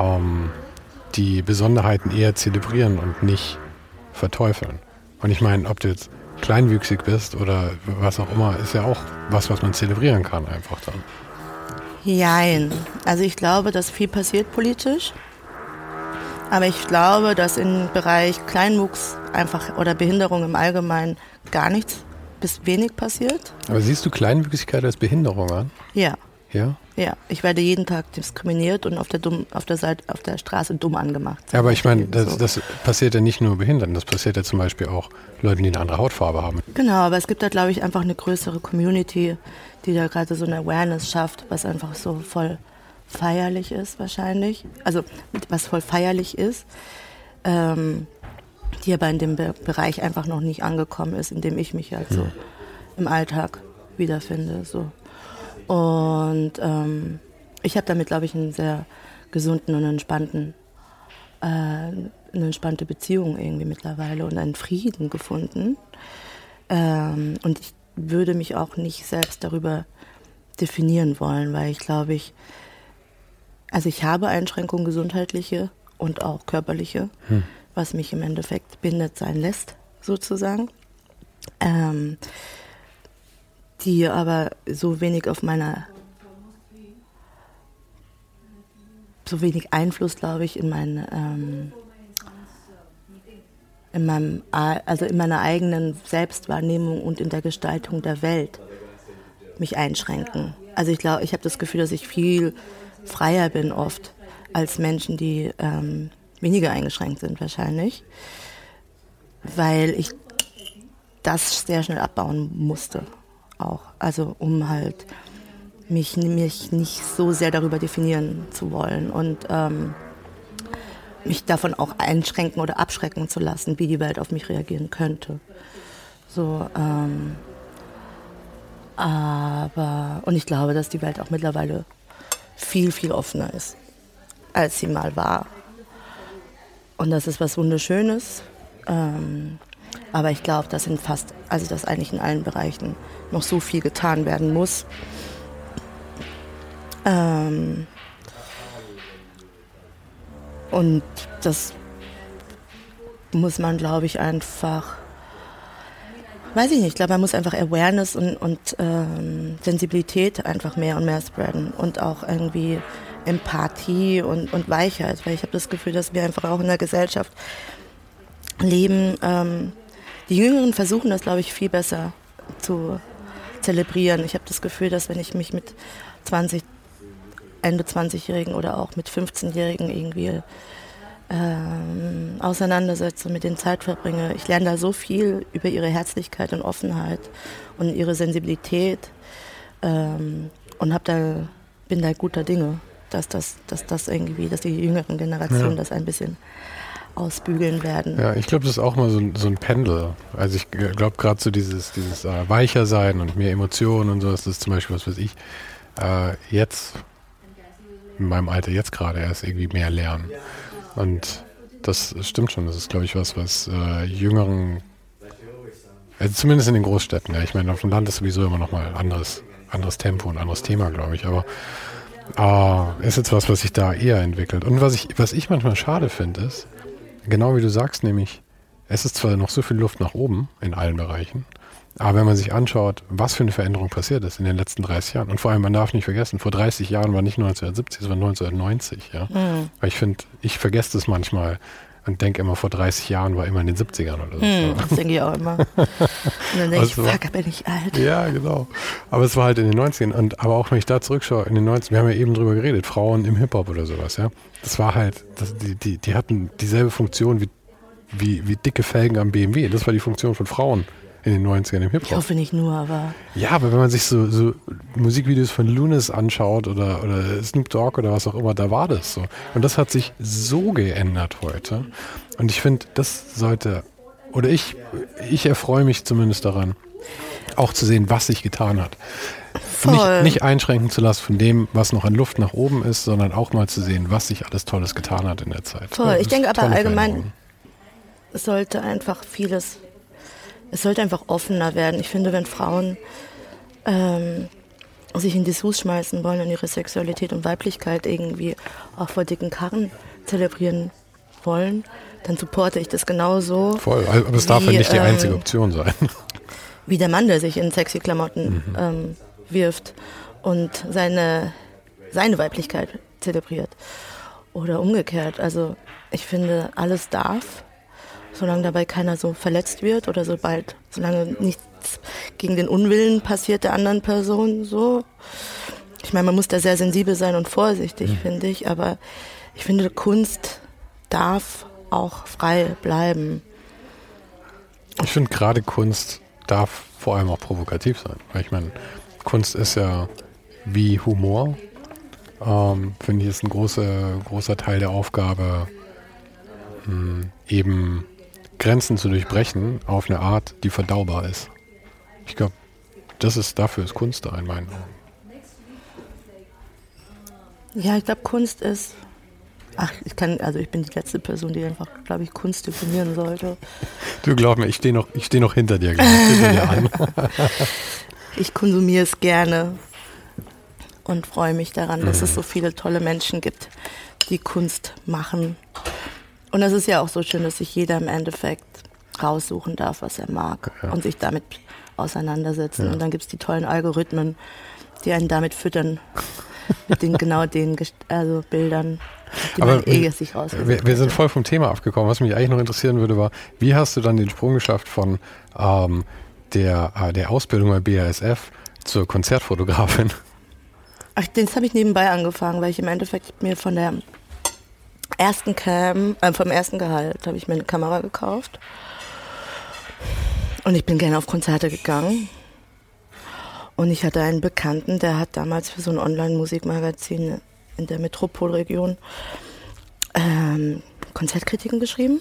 ähm, die Besonderheiten eher zelebrieren und nicht verteufeln. Und ich meine, ob du jetzt kleinwüchsig bist oder was auch immer, ist ja auch was, was man zelebrieren kann einfach dann. Jein. Also ich glaube, dass viel passiert politisch. Aber ich glaube, dass im Bereich Kleinwuchs einfach oder Behinderung im Allgemeinen gar nichts bis wenig passiert. Aber siehst du Kleinwüchsigkeit als Behinderung an? Ja. Ja? Ja, ich werde jeden Tag diskriminiert und auf der, dumm, auf der, Seite, auf der Straße dumm angemacht. Ja, aber ich meine, das, das passiert ja nicht nur Behinderten, das passiert ja zum Beispiel auch Leuten, die eine andere Hautfarbe haben. Genau, aber es gibt da, glaube ich, einfach eine größere Community, die da gerade so eine Awareness schafft, was einfach so voll feierlich ist wahrscheinlich. Also was voll feierlich ist, ähm, die aber in dem Be Bereich einfach noch nicht angekommen ist, in dem ich mich halt so im Alltag wiederfinde. So. Und ähm, ich habe damit, glaube ich, einen sehr gesunden und entspannten, äh, eine entspannte Beziehung irgendwie mittlerweile und einen Frieden gefunden. Ähm, und ich würde mich auch nicht selbst darüber definieren wollen, weil ich glaube ich, also ich habe Einschränkungen gesundheitliche und auch körperliche, hm. was mich im Endeffekt bindet sein lässt, sozusagen. Ähm, die aber so wenig auf meiner so wenig Einfluss, glaube ich, in mein, ähm, in meinem, also in meiner eigenen Selbstwahrnehmung und in der Gestaltung der Welt mich einschränken. Also ich glaube, ich habe das Gefühl, dass ich viel freier bin oft als Menschen, die ähm, weniger eingeschränkt sind wahrscheinlich, weil ich das sehr schnell abbauen musste auch. Also um halt mich, mich nicht so sehr darüber definieren zu wollen und ähm, mich davon auch einschränken oder abschrecken zu lassen, wie die Welt auf mich reagieren könnte. So, ähm, aber, und ich glaube, dass die Welt auch mittlerweile viel, viel offener ist, als sie mal war. Und das ist was Wunderschönes. Ähm, aber ich glaube, dass in fast, also dass eigentlich in allen Bereichen noch so viel getan werden muss. Ähm und das muss man, glaube ich, einfach weiß ich nicht, ich glaube, man muss einfach Awareness und, und ähm, Sensibilität einfach mehr und mehr spreaden und auch irgendwie Empathie und, und Weichheit, weil ich habe das Gefühl, dass wir einfach auch in der Gesellschaft leben. Ähm, die Jüngeren versuchen das, glaube ich, viel besser zu zelebrieren. Ich habe das Gefühl, dass wenn ich mich mit 20, Ende 20-Jährigen oder auch mit 15-Jährigen irgendwie ähm, auseinandersetze, mit denen Zeit verbringe. Ich lerne da so viel über ihre Herzlichkeit und Offenheit und ihre Sensibilität ähm, und hab da, bin da guter Dinge, dass das, dass das irgendwie, dass die jüngeren Generationen ja. das ein bisschen ausbügeln werden. Ja, ich glaube, das ist auch mal so, so ein Pendel. Also ich glaube gerade so dieses, dieses äh, weicher sein und mehr Emotionen und so, das ist zum Beispiel was weiß ich, äh, jetzt in meinem Alter jetzt gerade erst irgendwie mehr lernen. Und das stimmt schon. Das ist, glaube ich, was, was äh, jüngeren, also zumindest in den Großstädten, ja. Ich meine, auf dem Land ist sowieso immer noch mal anderes, anderes Tempo und anderes Thema, glaube ich. Aber äh, ist jetzt was, was sich da eher entwickelt. Und was ich, was ich manchmal schade finde, ist, genau wie du sagst, nämlich, es ist zwar noch so viel Luft nach oben in allen Bereichen, aber wenn man sich anschaut, was für eine Veränderung passiert ist in den letzten 30 Jahren, und vor allem, man darf nicht vergessen, vor 30 Jahren war nicht 1970, es war 1990, ja. Mhm. Weil ich finde, ich vergesse das manchmal und denke immer, vor 30 Jahren war immer in den 70ern oder so. Mhm, das denke ich auch immer. Und dann denke also, ich, fuck, bin ich alt. Ja, genau. Aber es war halt in den 90ern. Und, aber auch wenn ich da zurückschaue, in den 90ern, wir haben ja eben drüber geredet, Frauen im Hip-Hop oder sowas, ja. Das war halt, das, die, die, die hatten dieselbe Funktion wie, wie, wie dicke Felgen am BMW. Das war die Funktion von Frauen in den 90ern im Hip-Hop. Ich hoffe nicht nur, aber. Ja, aber wenn man sich so, so Musikvideos von Lunis anschaut oder, oder Snoop Dogg oder was auch immer, da war das so. Und das hat sich so geändert heute. Und ich finde, das sollte, oder ich, ich erfreue mich zumindest daran, auch zu sehen, was sich getan hat. Nicht, nicht, einschränken zu lassen von dem, was noch an Luft nach oben ist, sondern auch mal zu sehen, was sich alles Tolles getan hat in der Zeit. Voll. Ich denke aber allgemein, es sollte einfach vieles es sollte einfach offener werden. Ich finde, wenn Frauen ähm, sich in Dessous schmeißen wollen und ihre Sexualität und Weiblichkeit irgendwie auch vor dicken Karren zelebrieren wollen, dann supporte ich das genauso. Voll, aber es darf ja nicht die einzige ähm, Option sein. Wie der Mann, der sich in sexy Klamotten mhm. ähm, wirft und seine, seine Weiblichkeit zelebriert. Oder umgekehrt. Also ich finde, alles darf solange dabei keiner so verletzt wird oder sobald, solange nichts gegen den Unwillen passiert der anderen Person, so. Ich meine, man muss da sehr sensibel sein und vorsichtig, mhm. finde ich, aber ich finde, Kunst darf auch frei bleiben. Ich finde gerade Kunst darf vor allem auch provokativ sein, weil ich meine, Kunst ist ja wie Humor, ähm, finde ich, ist ein großer, großer Teil der Aufgabe, mh, hm, eben Grenzen zu durchbrechen auf eine Art, die verdaubar ist. Ich glaube, das ist dafür ist Kunst da in meinen Augen. Ja, ich glaube, Kunst ist. Ach, ich kann, also ich bin die letzte Person, die einfach, glaube ich, Kunst definieren sollte. Du glaub mir, ich stehe noch, steh noch hinter dir, hinter dir an. ich konsumiere es gerne und freue mich daran, dass es so viele tolle Menschen gibt, die Kunst machen und es ist ja auch so schön, dass sich jeder im Endeffekt raussuchen darf, was er mag ja. und sich damit auseinandersetzen. Ja. Und dann gibt es die tollen Algorithmen, die einen damit füttern, mit den genau den also Bildern, die Aber man eh sich. Wir, wir, sind voll vom Thema abgekommen. Was mich eigentlich noch interessieren würde, war, wie hast du dann den Sprung geschafft von ähm, der, äh, der Ausbildung bei BASF zur Konzertfotografin? Ach, das habe ich nebenbei angefangen, weil ich im Endeffekt mir von der ersten Cam, äh, vom ersten Gehalt habe ich mir eine Kamera gekauft. Und ich bin gerne auf Konzerte gegangen. Und ich hatte einen Bekannten, der hat damals für so ein Online-Musikmagazin in der Metropolregion ähm, Konzertkritiken geschrieben.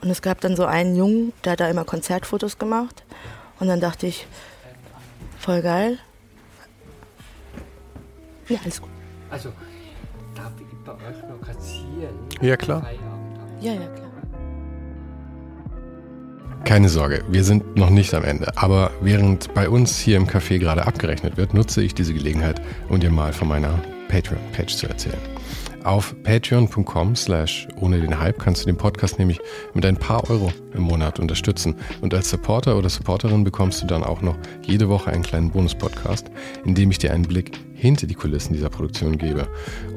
Und es gab dann so einen Jungen, der hat da immer Konzertfotos gemacht. Und dann dachte ich, voll geil. Ja, alles gut. Also, bei euch lokazieren? Ja, klar. Ja, ja, klar. Keine Sorge, wir sind noch nicht am Ende. Aber während bei uns hier im Café gerade abgerechnet wird, nutze ich diese Gelegenheit, um dir mal von meiner Patreon-Page zu erzählen. Auf patreon.com slash ohne den Hype kannst du den Podcast nämlich mit ein paar Euro im Monat unterstützen. Und als Supporter oder Supporterin bekommst du dann auch noch jede Woche einen kleinen Bonus-Podcast, in dem ich dir einen Blick hinter die Kulissen dieser Produktion gebe.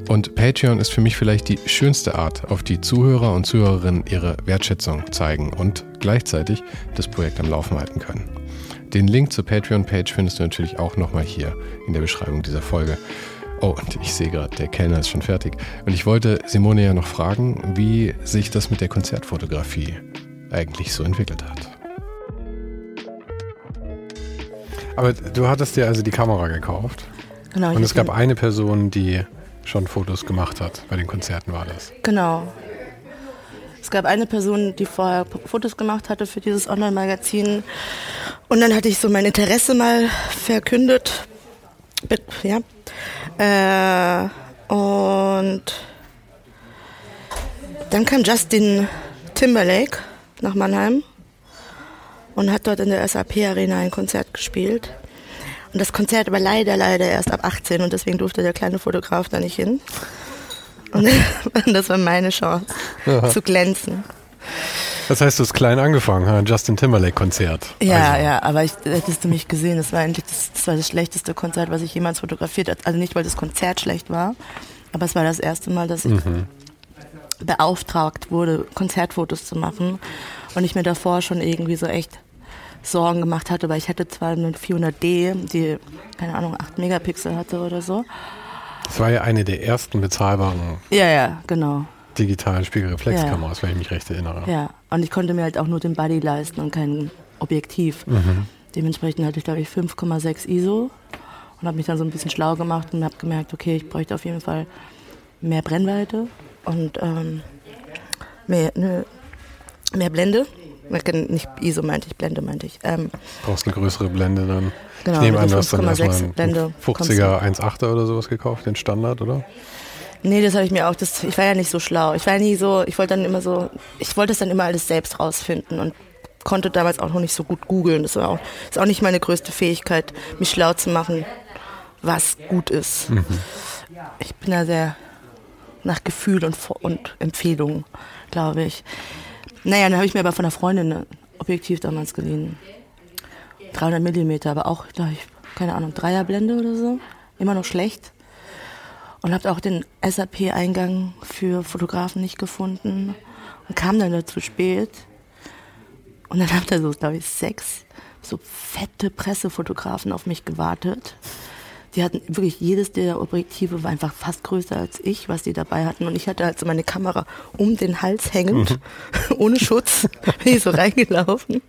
Und Patreon ist für mich vielleicht die schönste Art, auf die Zuhörer und Zuhörerinnen ihre Wertschätzung zeigen und gleichzeitig das Projekt am Laufen halten können. Den Link zur Patreon-Page findest du natürlich auch nochmal hier in der Beschreibung dieser Folge. Oh, und ich sehe gerade, der Kellner ist schon fertig. Und ich wollte Simone ja noch fragen, wie sich das mit der Konzertfotografie eigentlich so entwickelt hat. Aber du hattest dir also die Kamera gekauft. Genau. Und es gab eine Person, die schon Fotos gemacht hat. Bei den Konzerten war das. Genau. Es gab eine Person, die vorher Fotos gemacht hatte für dieses Online-Magazin. Und dann hatte ich so mein Interesse mal verkündet. Ja, äh, und dann kam Justin Timberlake nach Mannheim und hat dort in der SAP Arena ein Konzert gespielt. Und das Konzert war leider, leider erst ab 18 und deswegen durfte der kleine Fotograf da nicht hin. Und das war meine Chance ja. zu glänzen. Das heißt, du hast klein angefangen, ein Justin Timberlake-Konzert. Ja, also. ja, aber ich, hättest du mich gesehen, das war eigentlich das, das, war das schlechteste Konzert, was ich jemals fotografiert habe. Also nicht, weil das Konzert schlecht war, aber es war das erste Mal, dass ich mhm. beauftragt wurde, Konzertfotos zu machen. Und ich mir davor schon irgendwie so echt Sorgen gemacht hatte, weil ich hatte zwar eine 400D, die, keine Ahnung, 8 Megapixel hatte oder so. Das war ja eine der ersten bezahlbaren. Ja, ja, genau digitalen Spiegelreflexkameras, ja. wenn ich mich recht erinnere. Ja, und ich konnte mir halt auch nur den Body leisten und kein Objektiv. Mhm. Dementsprechend hatte ich, glaube ich, 5,6 ISO und habe mich dann so ein bisschen schlau gemacht und habe gemerkt, okay, ich bräuchte auf jeden Fall mehr Brennweite und ähm, mehr, ne, mehr Blende. Nicht ISO meinte ich, Blende meinte ich. Ähm, Brauchst eine größere Blende dann. Genau, ich nehme an, du hast dann erstmal einen 50er 1.8er oder sowas gekauft, den Standard, oder? Nee, das habe ich mir auch, das, ich war ja nicht so schlau. Ich war ja nie so, ich wollte dann immer so, ich wollte es dann immer alles selbst rausfinden und konnte damals auch noch nicht so gut googeln. Das war auch, ist auch nicht meine größte Fähigkeit, mich schlau zu machen, was gut ist. Mhm. Ich bin da sehr nach Gefühl und, und Empfehlung, glaube ich. Naja, dann habe ich mir aber von einer Freundin ein Objektiv damals geliehen. 300 Millimeter, aber auch, glaube ich, keine Ahnung, Dreierblende oder so. Immer noch schlecht und habe auch den SAP-Eingang für Fotografen nicht gefunden und kam dann dazu spät. Und dann haben da so, glaube ich, sechs so fette Pressefotografen auf mich gewartet. Die hatten wirklich jedes der Objektive war einfach fast größer als ich, was die dabei hatten. Und ich hatte halt so meine Kamera um den Hals hängend, mhm. ohne Schutz, bin ich so reingelaufen.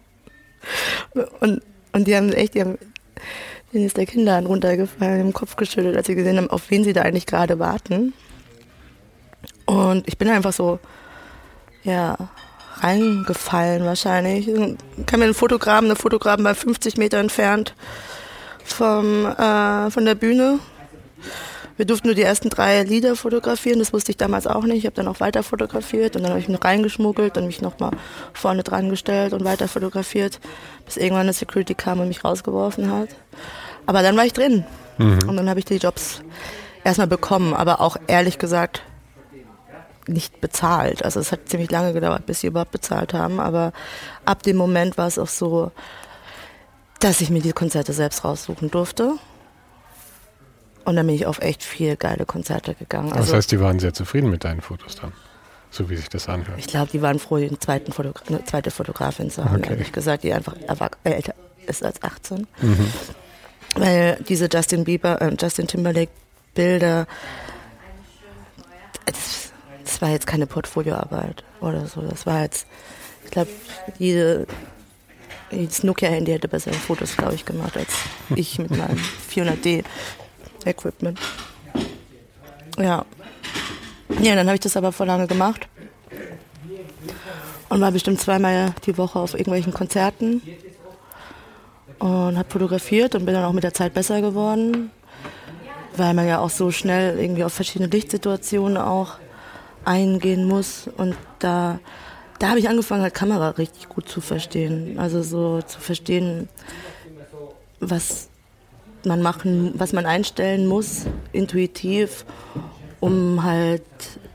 Und, und die haben echt, die haben Denen ist der Kinderhand runtergefallen, im Kopf geschüttelt, als sie gesehen haben, auf wen sie da eigentlich gerade warten. Und ich bin einfach so, ja, reingefallen wahrscheinlich. Kam mir ein Fotogramm, eine Fotogramm bei 50 Meter entfernt vom, äh, von der Bühne. Wir durften nur die ersten drei Lieder fotografieren, das wusste ich damals auch nicht. Ich habe dann auch weiter fotografiert und dann habe ich mich reingeschmuggelt und mich nochmal vorne dran gestellt und weiter fotografiert, bis irgendwann eine Security kam und mich rausgeworfen hat. Aber dann war ich drin. Mhm. Und dann habe ich die Jobs erstmal bekommen, aber auch ehrlich gesagt nicht bezahlt. Also es hat ziemlich lange gedauert, bis sie überhaupt bezahlt haben. Aber ab dem Moment war es auch so, dass ich mir die Konzerte selbst raussuchen durfte. Und dann bin ich auf echt viel geile Konzerte gegangen. Also, das heißt, die waren sehr zufrieden mit deinen Fotos dann, so wie sich das anhört. Ich glaube, die waren froh, eine, zweiten Fotogra eine zweite Fotografin zu haben, okay. ehrlich gesagt, die einfach älter ist als 18. Mhm weil diese Justin Bieber, äh, Justin Timberlake Bilder, das, das war jetzt keine Portfolioarbeit oder so. Das war jetzt, ich glaube, jede, jedes Nokia-Handy hätte bessere Fotos, glaube ich, gemacht als ich mit meinem 400D Equipment. Ja. Ja, dann habe ich das aber vor lange gemacht und war bestimmt zweimal die Woche auf irgendwelchen Konzerten und habe fotografiert und bin dann auch mit der Zeit besser geworden, weil man ja auch so schnell irgendwie auf verschiedene Lichtsituationen auch eingehen muss und da da habe ich angefangen halt Kamera richtig gut zu verstehen, also so zu verstehen, was man machen, was man einstellen muss, intuitiv, um halt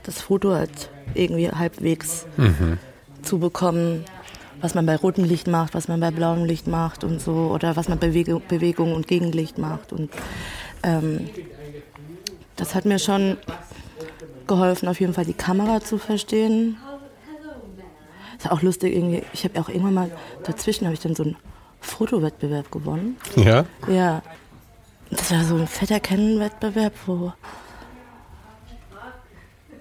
das Foto halt irgendwie halbwegs mhm. zu bekommen, was man bei rotem Licht macht, was man bei blauem Licht macht und so, oder was man bei Bewegung, Bewegung und Gegenlicht macht. Und ähm, das hat mir schon geholfen, auf jeden Fall die Kamera zu verstehen. Ist auch lustig, irgendwie, ich habe auch irgendwann mal, dazwischen habe ich dann so einen Fotowettbewerb gewonnen. Ja? Ja. Das war so ein fetter Kennenwettbewerb, wo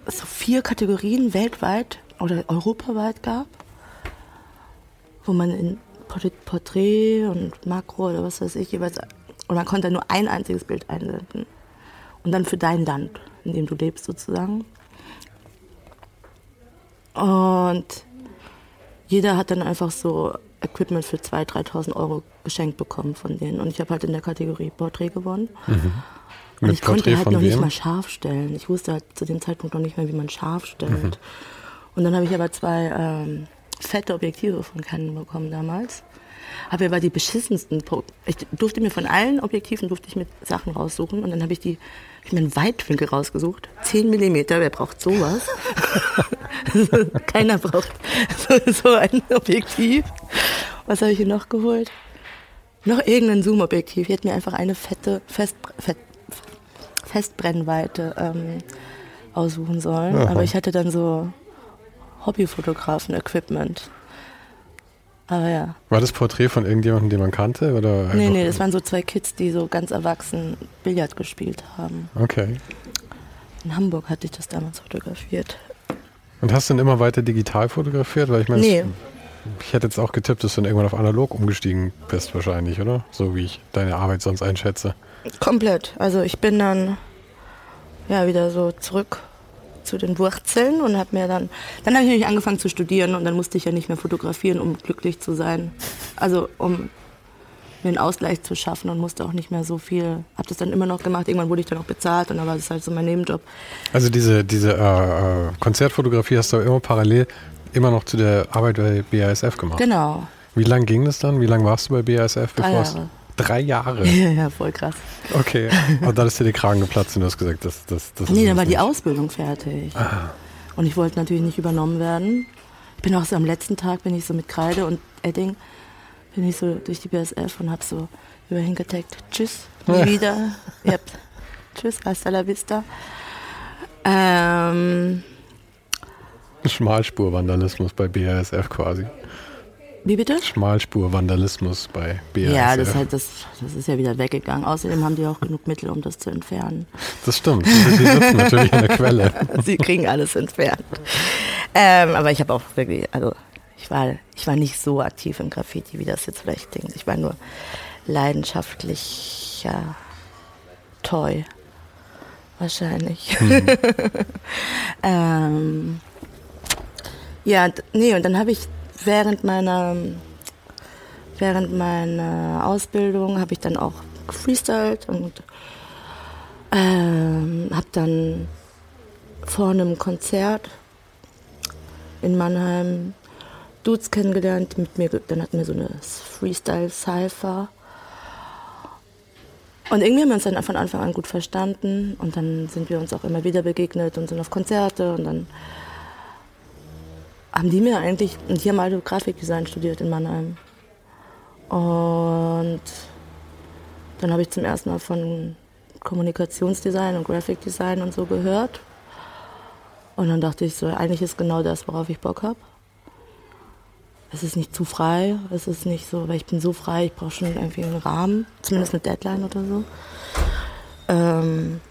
es so vier Kategorien weltweit oder europaweit gab, wo man in Porträt und Makro oder was weiß ich jeweils, und man konnte nur ein einziges Bild einsenden. Und dann für dein Land, in dem du lebst sozusagen. Und jeder hat dann einfach so Equipment für 2.000, 3.000 Euro geschenkt bekommen von denen. Und ich habe halt in der Kategorie Porträt gewonnen. Mhm. Und ich konnte halt noch wem? nicht mal scharf stellen. Ich wusste halt zu dem Zeitpunkt noch nicht mehr, wie man scharf stellt. Mhm. Und dann habe ich aber zwei ähm, fette Objektive von Canon bekommen damals. Habe aber die beschissensten. Ich durfte mir von allen Objektiven durfte ich mir Sachen raussuchen und dann habe ich die hab ich mir einen Weitwinkel rausgesucht. 10 Millimeter, wer braucht sowas? Keiner braucht so, so ein Objektiv. Was habe ich hier noch geholt? Noch irgendein Zoom-Objektiv. Ich hätte mir einfach eine fette, fest, fett, Festbrennweite ähm, aussuchen sollen. Aha. Aber ich hatte dann so Hobbyfotografen-Equipment. Aber ja. War das Porträt von irgendjemandem, den man kannte? Oder nee, nee, das waren so zwei Kids, die so ganz erwachsen Billard gespielt haben. Okay. In Hamburg hatte ich das damals fotografiert. Und hast du dann immer weiter digital fotografiert? Weil ich meine, nee. ich hätte jetzt auch getippt, dass du dann irgendwann auf analog umgestiegen bist wahrscheinlich, oder? So wie ich deine Arbeit sonst einschätze. Komplett. Also ich bin dann ja wieder so zurück zu den Wurzeln und habe mir dann dann habe ich nämlich angefangen zu studieren und dann musste ich ja nicht mehr fotografieren, um glücklich zu sein. Also um mir einen Ausgleich zu schaffen und musste auch nicht mehr so viel. Habe das dann immer noch gemacht. Irgendwann wurde ich dann auch bezahlt und dann war das halt so mein Nebenjob. Also diese diese äh, äh Konzertfotografie hast du immer parallel immer noch zu der Arbeit bei BASF gemacht. Genau. Wie lange ging das dann? Wie lange warst du bei BASF? Drei Jahre. Drei Jahre. Ja, voll krass. Okay. Und dann ist dir die Kragen geplatzt und du hast gesagt, das, das, das Nee, dann war die Ausbildung fertig. Ah. Und ich wollte natürlich nicht übernommen werden. Ich bin auch so am letzten Tag, bin ich so mit Kreide und Edding, bin ich so durch die BSF und habe so überhin getaggt. Tschüss, nie wieder. Yep. Tschüss, hasta la vista. Ähm, Schmalspurvandalismus bei BASF quasi. Wie bitte? Schmalspur-Vandalismus bei BASF. Ja, das, halt, das, das ist ja wieder weggegangen. Außerdem haben die auch genug Mittel, um das zu entfernen. Das stimmt. Die sitzen natürlich in der Quelle. Sie kriegen alles entfernt. Ähm, aber ich habe auch wirklich, also ich war, ich war nicht so aktiv im Graffiti, wie das jetzt vielleicht denkt. Ich war nur leidenschaftlicher Toy. Wahrscheinlich. Mhm. ähm, ja, nee, und dann habe ich während meiner, während meiner Ausbildung habe ich dann auch gefreestylt und ähm, habe dann vor einem Konzert in Mannheim Dudes kennengelernt, mit mir, dann hatten wir so eine Freestyle-Cypher. Und irgendwie haben wir uns dann von Anfang an gut verstanden und dann sind wir uns auch immer wieder begegnet und sind auf Konzerte und dann haben die mir eigentlich, und die haben alle Grafikdesign studiert in Mannheim. Und dann habe ich zum ersten Mal von Kommunikationsdesign und Graphic Design und so gehört. Und dann dachte ich so, eigentlich ist genau das, worauf ich Bock habe. Es ist nicht zu frei, es ist nicht so, weil ich bin so frei, ich brauche schon irgendwie einen Rahmen, zumindest eine Deadline oder so. Ähm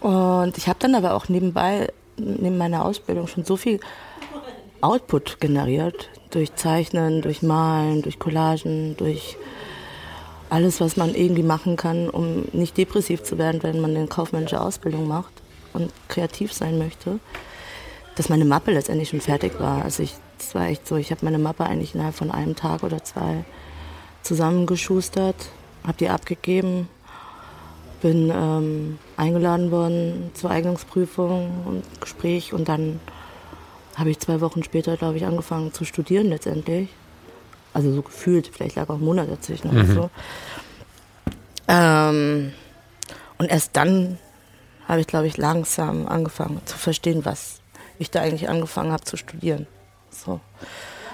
und ich habe dann aber auch nebenbei neben meiner Ausbildung schon so viel Output generiert. Durch Zeichnen, durch Malen, durch Collagen, durch alles, was man irgendwie machen kann, um nicht depressiv zu werden, wenn man eine kaufmännische Ausbildung macht und kreativ sein möchte. Dass meine Mappe letztendlich schon fertig war. Also ich, das war echt so, ich habe meine Mappe eigentlich innerhalb von einem Tag oder zwei zusammengeschustert, habe die abgegeben bin ähm, eingeladen worden zur Eignungsprüfung und Gespräch und dann habe ich zwei Wochen später, glaube ich, angefangen zu studieren letztendlich. Also so gefühlt, vielleicht lag auch ein Monat dazwischen mhm. oder so. Ähm, und erst dann habe ich, glaube ich, langsam angefangen zu verstehen, was ich da eigentlich angefangen habe zu studieren. So.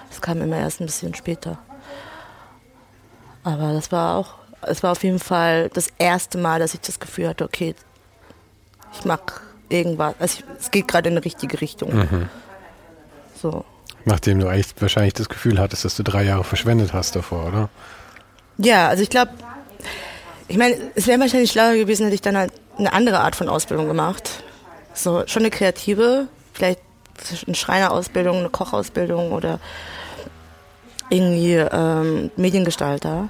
Das kam immer erst ein bisschen später. Aber das war auch, es war auf jeden Fall das erste Mal, dass ich das Gefühl hatte, okay, ich mag irgendwas, also ich, es geht gerade in die richtige Richtung. Mhm. So. Nachdem du eigentlich wahrscheinlich das Gefühl hattest, dass du drei Jahre verschwendet hast davor, oder? Ja, also ich glaube, ich meine, es wäre wahrscheinlich schlauer gewesen, hätte ich dann halt eine andere Art von Ausbildung gemacht. So, schon eine kreative, vielleicht eine Schreinerausbildung, eine Kochausbildung oder irgendwie ähm, Mediengestalter.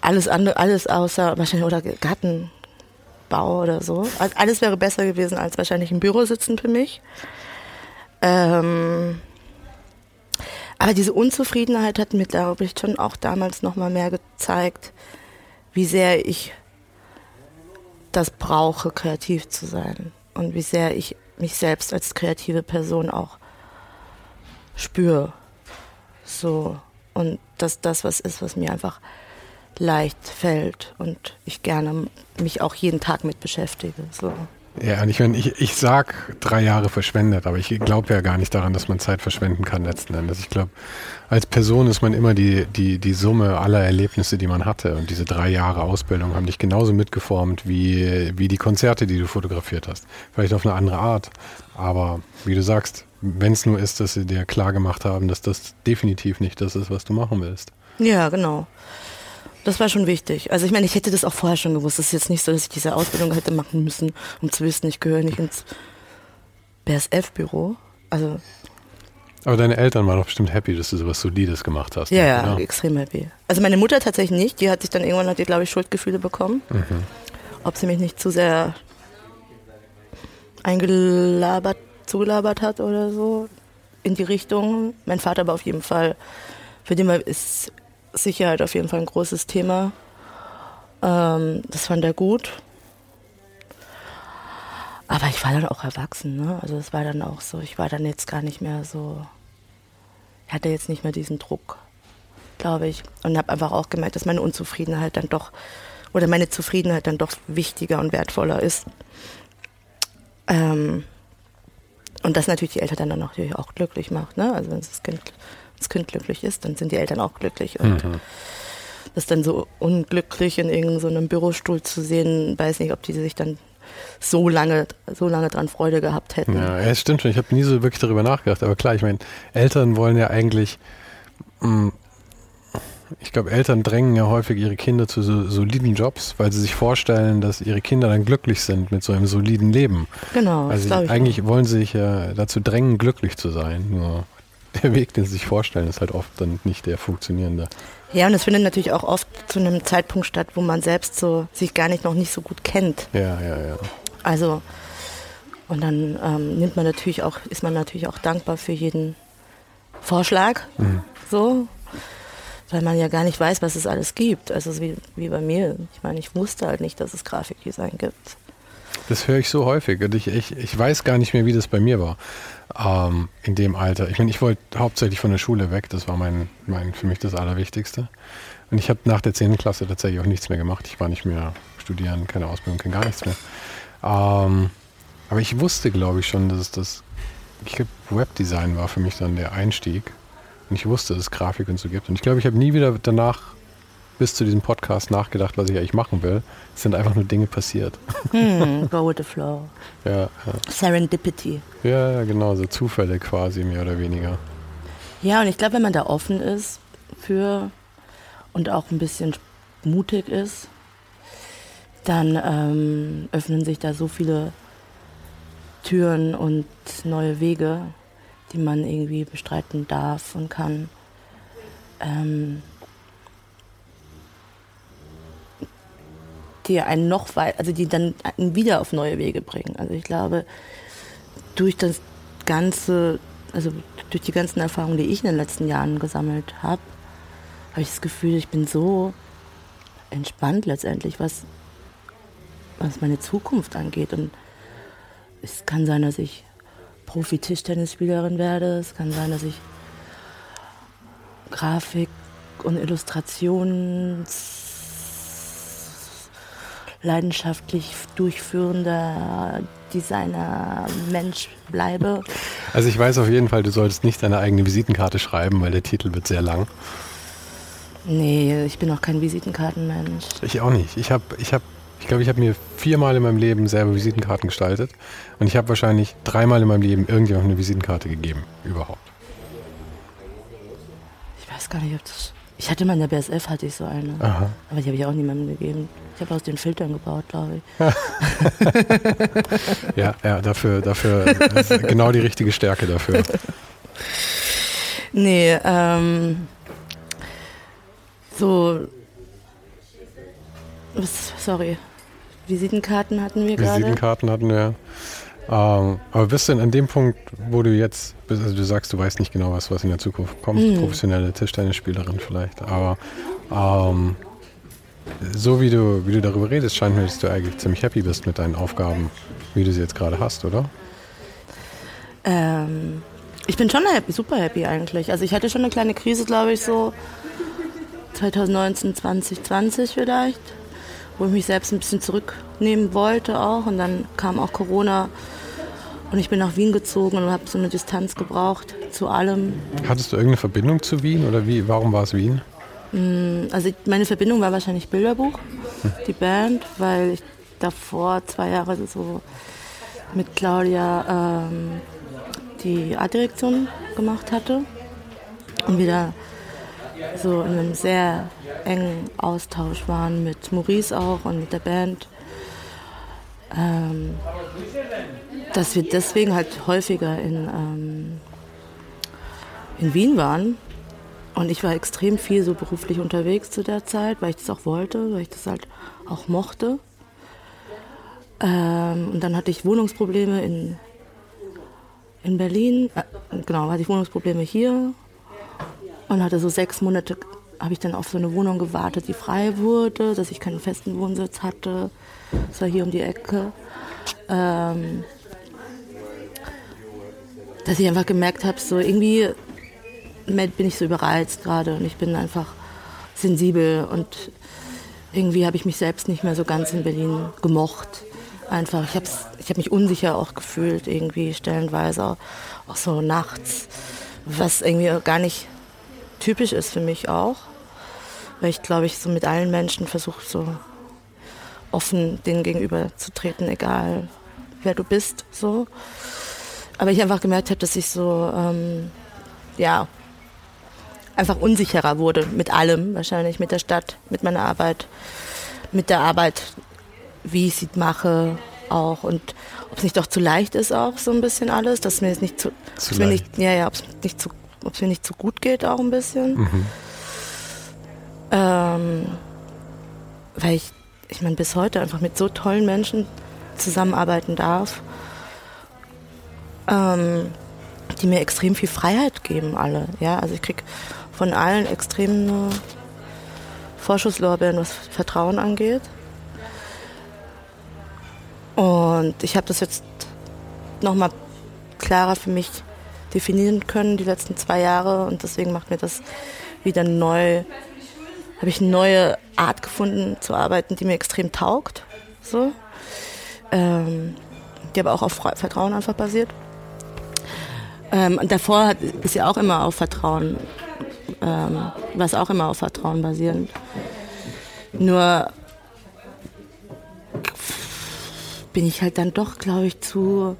Alles andere, alles außer wahrscheinlich oder Gartenbau oder so. Alles wäre besser gewesen als wahrscheinlich im Büro sitzen für mich. Ähm, aber diese Unzufriedenheit hat mir, glaube ich, schon auch damals nochmal mehr gezeigt, wie sehr ich das brauche, kreativ zu sein. Und wie sehr ich mich selbst als kreative Person auch spüre. So. Und dass das was ist, was mir einfach leicht fällt und ich gerne mich auch jeden Tag mit beschäftige. So. Ja, und ich meine, ich, ich sag drei Jahre verschwendet, aber ich glaube ja gar nicht daran, dass man Zeit verschwenden kann letzten Endes. Ich glaube, als Person ist man immer die, die, die Summe aller Erlebnisse, die man hatte. Und diese drei Jahre Ausbildung haben dich genauso mitgeformt wie, wie die Konzerte, die du fotografiert hast. Vielleicht auf eine andere Art. Aber wie du sagst, wenn es nur ist, dass sie dir klar gemacht haben, dass das definitiv nicht das ist, was du machen willst. Ja, genau. Das war schon wichtig. Also ich meine, ich hätte das auch vorher schon gewusst. Es ist jetzt nicht so, dass ich diese Ausbildung hätte machen müssen, um zu wissen, ich gehöre nicht ins BSF-Büro. Also aber deine Eltern waren doch bestimmt happy, dass du sowas Solides gemacht hast. Ja, ne? ja, genau. extrem happy. Also meine Mutter tatsächlich nicht. Die hat sich dann irgendwann, hat die, glaube ich, Schuldgefühle bekommen. Mhm. Ob sie mich nicht zu sehr eingelabert, zugelabert hat oder so in die Richtung. Mein Vater aber auf jeden Fall, für den ist Sicherheit auf jeden Fall ein großes Thema. Ähm, das fand er gut. Aber ich war dann auch erwachsen, ne? Also es war dann auch so, ich war dann jetzt gar nicht mehr so, ich hatte jetzt nicht mehr diesen Druck, glaube ich. Und habe einfach auch gemerkt, dass meine Unzufriedenheit dann doch, oder meine Zufriedenheit dann doch wichtiger und wertvoller ist. Ähm, und das natürlich die Eltern dann natürlich auch glücklich macht, ne? Also wenn das Kind das Kind glücklich ist, dann sind die Eltern auch glücklich. Und mhm. das dann so unglücklich in irgendeinem so Bürostuhl zu sehen, weiß nicht, ob die sich dann so lange, so lange dran Freude gehabt hätten. Ja, es stimmt schon. Ich habe nie so wirklich darüber nachgedacht. Aber klar, ich meine, Eltern wollen ja eigentlich, mh, mm, ich glaube, Eltern drängen ja häufig ihre Kinder zu so soliden Jobs, weil sie sich vorstellen, dass ihre Kinder dann glücklich sind mit so einem soliden Leben. Genau. Also eigentlich wollen sie sich ja dazu drängen, glücklich zu sein. Nur der Weg, den sie sich vorstellen, ist halt oft dann nicht der funktionierende. Ja, und es findet natürlich auch oft zu einem Zeitpunkt statt, wo man selbst so sich gar nicht noch nicht so gut kennt. Ja, ja, ja. Also und dann ähm, nimmt man natürlich auch, ist man natürlich auch dankbar für jeden Vorschlag, mhm. so, weil man ja gar nicht weiß, was es alles gibt. Also wie, wie bei mir. Ich meine, ich wusste halt nicht, dass es Grafikdesign gibt. Das höre ich so häufig und ich, ich, ich weiß gar nicht mehr, wie das bei mir war ähm, in dem Alter. Ich meine, ich wollte hauptsächlich von der Schule weg, das war mein, mein für mich das Allerwichtigste. Und ich habe nach der 10. Klasse tatsächlich auch nichts mehr gemacht. Ich war nicht mehr studieren, keine Ausbildung, kein gar nichts mehr. Ähm, aber ich wusste, glaube ich, schon, dass das, ich glaube, Webdesign war für mich dann der Einstieg. Und ich wusste, dass es Grafik und so gibt. Und ich glaube, ich habe nie wieder danach bis zu diesem Podcast nachgedacht, was ich eigentlich machen will. Es sind einfach nur Dinge passiert. Hm, go with the flow. ja, ja. Serendipity. Ja, genau, so Zufälle quasi, mehr oder weniger. Ja, und ich glaube, wenn man da offen ist für und auch ein bisschen mutig ist, dann ähm, öffnen sich da so viele Türen und neue Wege, die man irgendwie bestreiten darf und kann. Ähm, die einen noch weit, also die dann wieder auf neue Wege bringen. Also ich glaube, durch das ganze, also durch die ganzen Erfahrungen, die ich in den letzten Jahren gesammelt habe, habe ich das Gefühl, ich bin so entspannt letztendlich, was, was meine Zukunft angeht. Und es kann sein, dass ich Profi-Tischtennisspielerin werde. Es kann sein, dass ich Grafik und Illustrations leidenschaftlich durchführender Designer Mensch bleibe. Also ich weiß auf jeden Fall, du solltest nicht deine eigene Visitenkarte schreiben, weil der Titel wird sehr lang. Nee, ich bin auch kein Visitenkartenmensch. Ich auch nicht. Ich habe, ich habe, ich glaube, ich habe mir viermal in meinem Leben selber Visitenkarten gestaltet und ich habe wahrscheinlich dreimal in meinem Leben irgendjemandem eine Visitenkarte gegeben, überhaupt. Ich weiß gar nicht, ob das. Ich hatte mal in der BSF hatte ich so eine, Aha. aber die habe ich auch niemandem gegeben. Ich habe aus den Filtern gebaut, glaube ich. ja, ja, dafür, dafür genau die richtige Stärke dafür. Nee, ähm, so, sorry, Visitenkarten hatten wir gerade. Visitenkarten hatten wir. Ähm, aber bist du denn an dem Punkt, wo du jetzt bist, also du sagst, du weißt nicht genau, was, was in der Zukunft kommt, mm. professionelle Tischtennisspielerin vielleicht, aber ähm, so wie du, wie du darüber redest, scheint mir, dass du eigentlich ziemlich happy bist mit deinen Aufgaben, wie du sie jetzt gerade hast, oder? Ähm, ich bin schon happy, super happy eigentlich. Also ich hatte schon eine kleine Krise, glaube ich, so 2019, 2020 vielleicht, wo ich mich selbst ein bisschen zurücknehmen wollte auch. Und dann kam auch Corona und ich bin nach Wien gezogen und habe so eine Distanz gebraucht zu allem. Hattest du irgendeine Verbindung zu Wien oder wie, warum war es Wien? Mm, also meine Verbindung war wahrscheinlich Bilderbuch, hm. die Band, weil ich davor zwei Jahre so mit Claudia ähm, die Artdirektion gemacht hatte und wieder so in einem sehr engen Austausch waren mit Maurice auch und mit der Band. Ähm, dass wir deswegen halt häufiger in, ähm, in Wien waren. Und ich war extrem viel so beruflich unterwegs zu der Zeit, weil ich das auch wollte, weil ich das halt auch mochte. Ähm, und dann hatte ich Wohnungsprobleme in, in Berlin. Äh, genau, hatte ich Wohnungsprobleme hier und hatte so sechs Monate, habe ich dann auf so eine Wohnung gewartet, die frei wurde, dass ich keinen festen Wohnsitz hatte. Das war hier um die Ecke. Ähm, dass ich einfach gemerkt habe, so irgendwie bin ich so überreizt gerade und ich bin einfach sensibel und irgendwie habe ich mich selbst nicht mehr so ganz in Berlin gemocht. Einfach, ich habe ich hab mich unsicher auch gefühlt, irgendwie stellenweise, auch so nachts, was irgendwie gar nicht typisch ist für mich auch. Weil ich glaube, ich so mit allen Menschen versuche, so offen denen gegenüber zu treten, egal wer du bist. So. Aber ich einfach gemerkt habe, dass ich so, ähm, ja, einfach unsicherer wurde mit allem, wahrscheinlich mit der Stadt, mit meiner Arbeit, mit der Arbeit, wie ich sie mache auch und ob es nicht doch zu leicht ist auch so ein bisschen alles, dass mir es nicht zu, zu mir nicht, ja ja, ob es nicht zu ob es mir nicht so gut geht auch ein bisschen. Mhm. Ähm, weil ich, ich meine, bis heute einfach mit so tollen Menschen zusammenarbeiten darf, ähm, die mir extrem viel Freiheit geben, alle. Ja, also ich kriege von allen extrem Vorschusslorbeeren, was Vertrauen angeht. Und ich habe das jetzt nochmal klarer für mich definieren können die letzten zwei Jahre und deswegen macht mir das wieder neu, habe ich eine neue Art gefunden zu arbeiten, die mir extrem taugt. So. Ähm, die aber auch auf Vertrauen einfach basiert. Ähm, davor hat, ist ja auch immer auf Vertrauen, ähm, war es auch immer auf Vertrauen basierend. Nur bin ich halt dann doch, glaube ich, zu,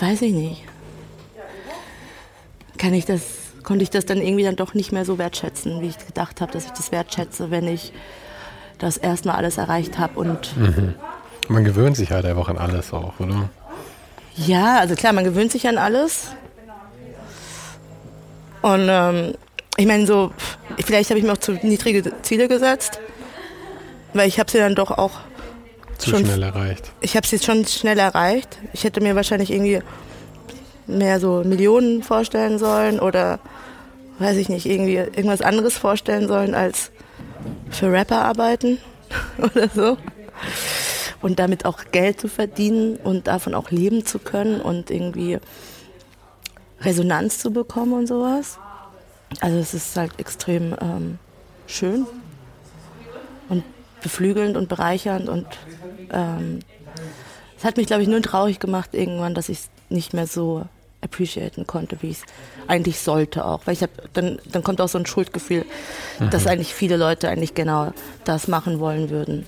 weiß ich nicht, kann ich das, konnte ich das dann irgendwie dann doch nicht mehr so wertschätzen, wie ich gedacht habe, dass ich das wertschätze, wenn ich das erstmal alles erreicht habe und mhm. man gewöhnt sich halt einfach an alles auch, oder? Ja, also klar, man gewöhnt sich an alles. Und ähm, ich meine, so, vielleicht habe ich mir auch zu niedrige Ziele gesetzt, weil ich habe sie dann doch auch zu schon, schnell erreicht. Ich habe sie schon schnell erreicht. Ich hätte mir wahrscheinlich irgendwie mehr so Millionen vorstellen sollen oder weiß ich nicht, irgendwie irgendwas anderes vorstellen sollen als für Rapper arbeiten oder so. Und damit auch Geld zu verdienen und davon auch leben zu können und irgendwie Resonanz zu bekommen und sowas. Also es ist halt extrem ähm, schön. Und beflügelnd und bereichernd und ähm, es hat mich, glaube ich, nur traurig gemacht irgendwann, dass ich es nicht mehr so appreciaten konnte, wie ich es eigentlich sollte auch. Weil ich habe, dann, dann kommt auch so ein Schuldgefühl, mhm. dass eigentlich viele Leute eigentlich genau das machen wollen würden,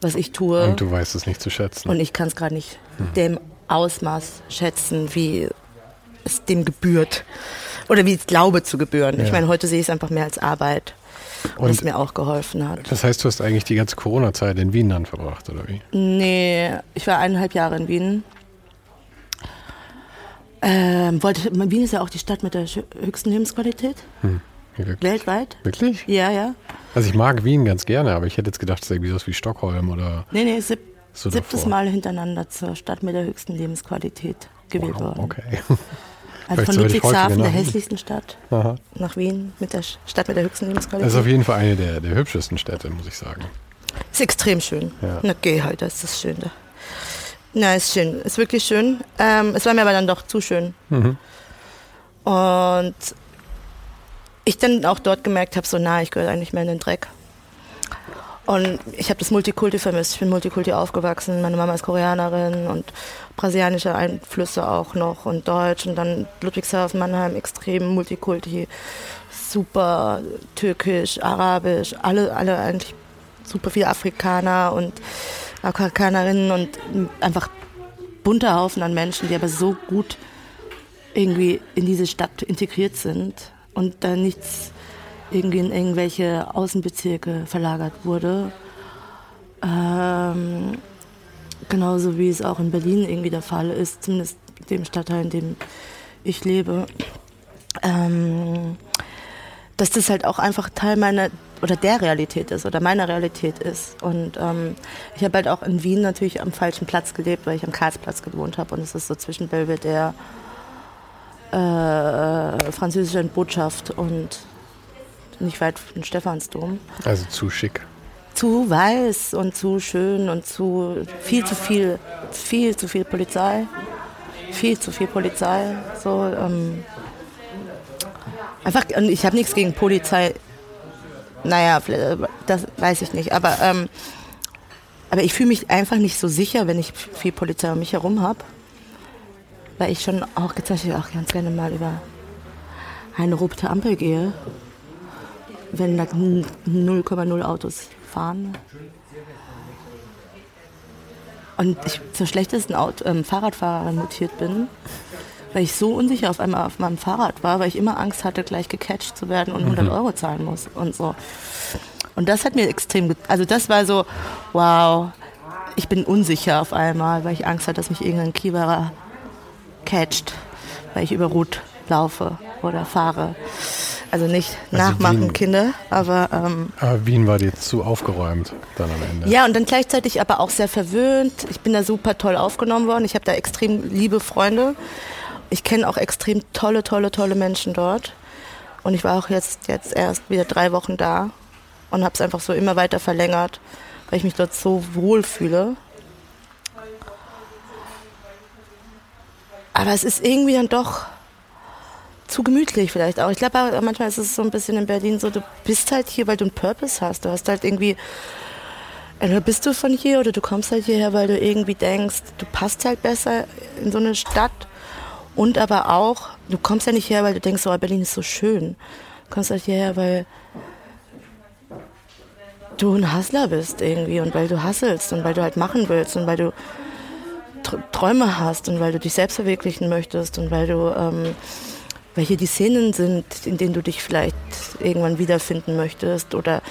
was ich tue. Und du weißt es nicht zu schätzen. Und ich kann es gerade nicht mhm. dem Ausmaß schätzen, wie es dem gebührt. Oder wie ich glaube zu gebühren. Ja. Ich meine, heute sehe ich es einfach mehr als Arbeit. Und was mir auch geholfen hat. Das heißt, du hast eigentlich die ganze Corona-Zeit in Wien dann verbracht, oder wie? Nee, ich war eineinhalb Jahre in Wien. Ähm, wollte, Wien ist ja auch die Stadt mit der höchsten Lebensqualität. Hm. Weltweit? Wirklich? Ja, ja. Also ich mag Wien ganz gerne, aber ich hätte jetzt gedacht, es ist irgendwie sowas wie Stockholm oder. Nee, nee, sieb, so siebtes davor. Mal hintereinander zur Stadt mit der höchsten Lebensqualität gewählt wow, worden. Okay. Also von Ludwigshafen, der hässlichsten Stadt, Aha. nach Wien, mit der Stadt mit der höchsten Lebensqualität. Das ist auf jeden Fall eine der, der hübschesten Städte, muss ich sagen. Ist extrem schön. Ja. Na, geh heute, ist das schön da. Na, ist schön, ist wirklich schön. Ähm, es war mir aber dann doch zu schön. Mhm. Und ich dann auch dort gemerkt habe, so, na, ich gehöre eigentlich mehr in den Dreck. Und ich habe das Multikulti vermisst. Ich bin Multikulti aufgewachsen. Meine Mama ist Koreanerin und brasilianische Einflüsse auch noch und Deutsch. Und dann Ludwigshafen, Mannheim, extrem Multikulti. Super türkisch, arabisch, alle, alle eigentlich super viele Afrikaner und Afrikanerinnen und einfach bunter Haufen an Menschen, die aber so gut irgendwie in diese Stadt integriert sind und da nichts irgendwie in irgendwelche Außenbezirke verlagert wurde. Ähm, genauso wie es auch in Berlin irgendwie der Fall ist, zumindest dem Stadtteil, in dem ich lebe. Ähm, dass das halt auch einfach Teil meiner oder der Realität ist oder meiner Realität ist. Und ähm, ich habe halt auch in Wien natürlich am falschen Platz gelebt, weil ich am Karlsplatz gewohnt habe und es ist so zwischen Belvedere, äh, französischer Botschaft und nicht weit von Stephansdom. Also zu schick. Zu weiß und zu schön und zu viel zu viel, viel zu viel Polizei. Viel zu viel Polizei. So, ähm, einfach, ich habe nichts gegen Polizei. Naja, das weiß ich nicht. Aber, ähm, aber ich fühle mich einfach nicht so sicher, wenn ich viel Polizei um mich herum habe. Weil ich schon auch gezeichnet auch ganz gerne mal über eine rote Ampel gehe wenn da 0,0 Autos fahren. Und ich zur schlechtesten Auto, ähm, Fahrradfahrerin mutiert bin, weil ich so unsicher auf einmal auf meinem Fahrrad war, weil ich immer Angst hatte, gleich gecatcht zu werden und 100 mhm. Euro zahlen muss und so. Und das hat mir extrem, also das war so, wow, ich bin unsicher auf einmal, weil ich Angst hatte, dass mich irgendein Kieberer catcht, weil ich über Rot laufe oder fahre. Also nicht also nachmachen, Wien, Kinder, aber. Ähm, aber Wien war dir zu aufgeräumt dann am Ende. Ja, und dann gleichzeitig aber auch sehr verwöhnt. Ich bin da super toll aufgenommen worden. Ich habe da extrem liebe Freunde. Ich kenne auch extrem tolle, tolle, tolle Menschen dort. Und ich war auch jetzt, jetzt erst wieder drei Wochen da und habe es einfach so immer weiter verlängert, weil ich mich dort so wohl fühle. Aber es ist irgendwie dann doch zu gemütlich vielleicht auch. Ich glaube, manchmal ist es so ein bisschen in Berlin so, du bist halt hier, weil du einen Purpose hast. Du hast halt irgendwie, entweder bist du von hier oder du kommst halt hierher, weil du irgendwie denkst, du passt halt besser in so eine Stadt. Und aber auch, du kommst ja nicht her, weil du denkst, oh, Berlin ist so schön. Du kommst halt hierher, weil du ein Hustler bist irgendwie und weil du hasselst und weil du halt machen willst und weil du Träume hast und weil du dich selbst verwirklichen möchtest und weil du ähm, weil hier die Szenen sind, in denen du dich vielleicht irgendwann wiederfinden möchtest oder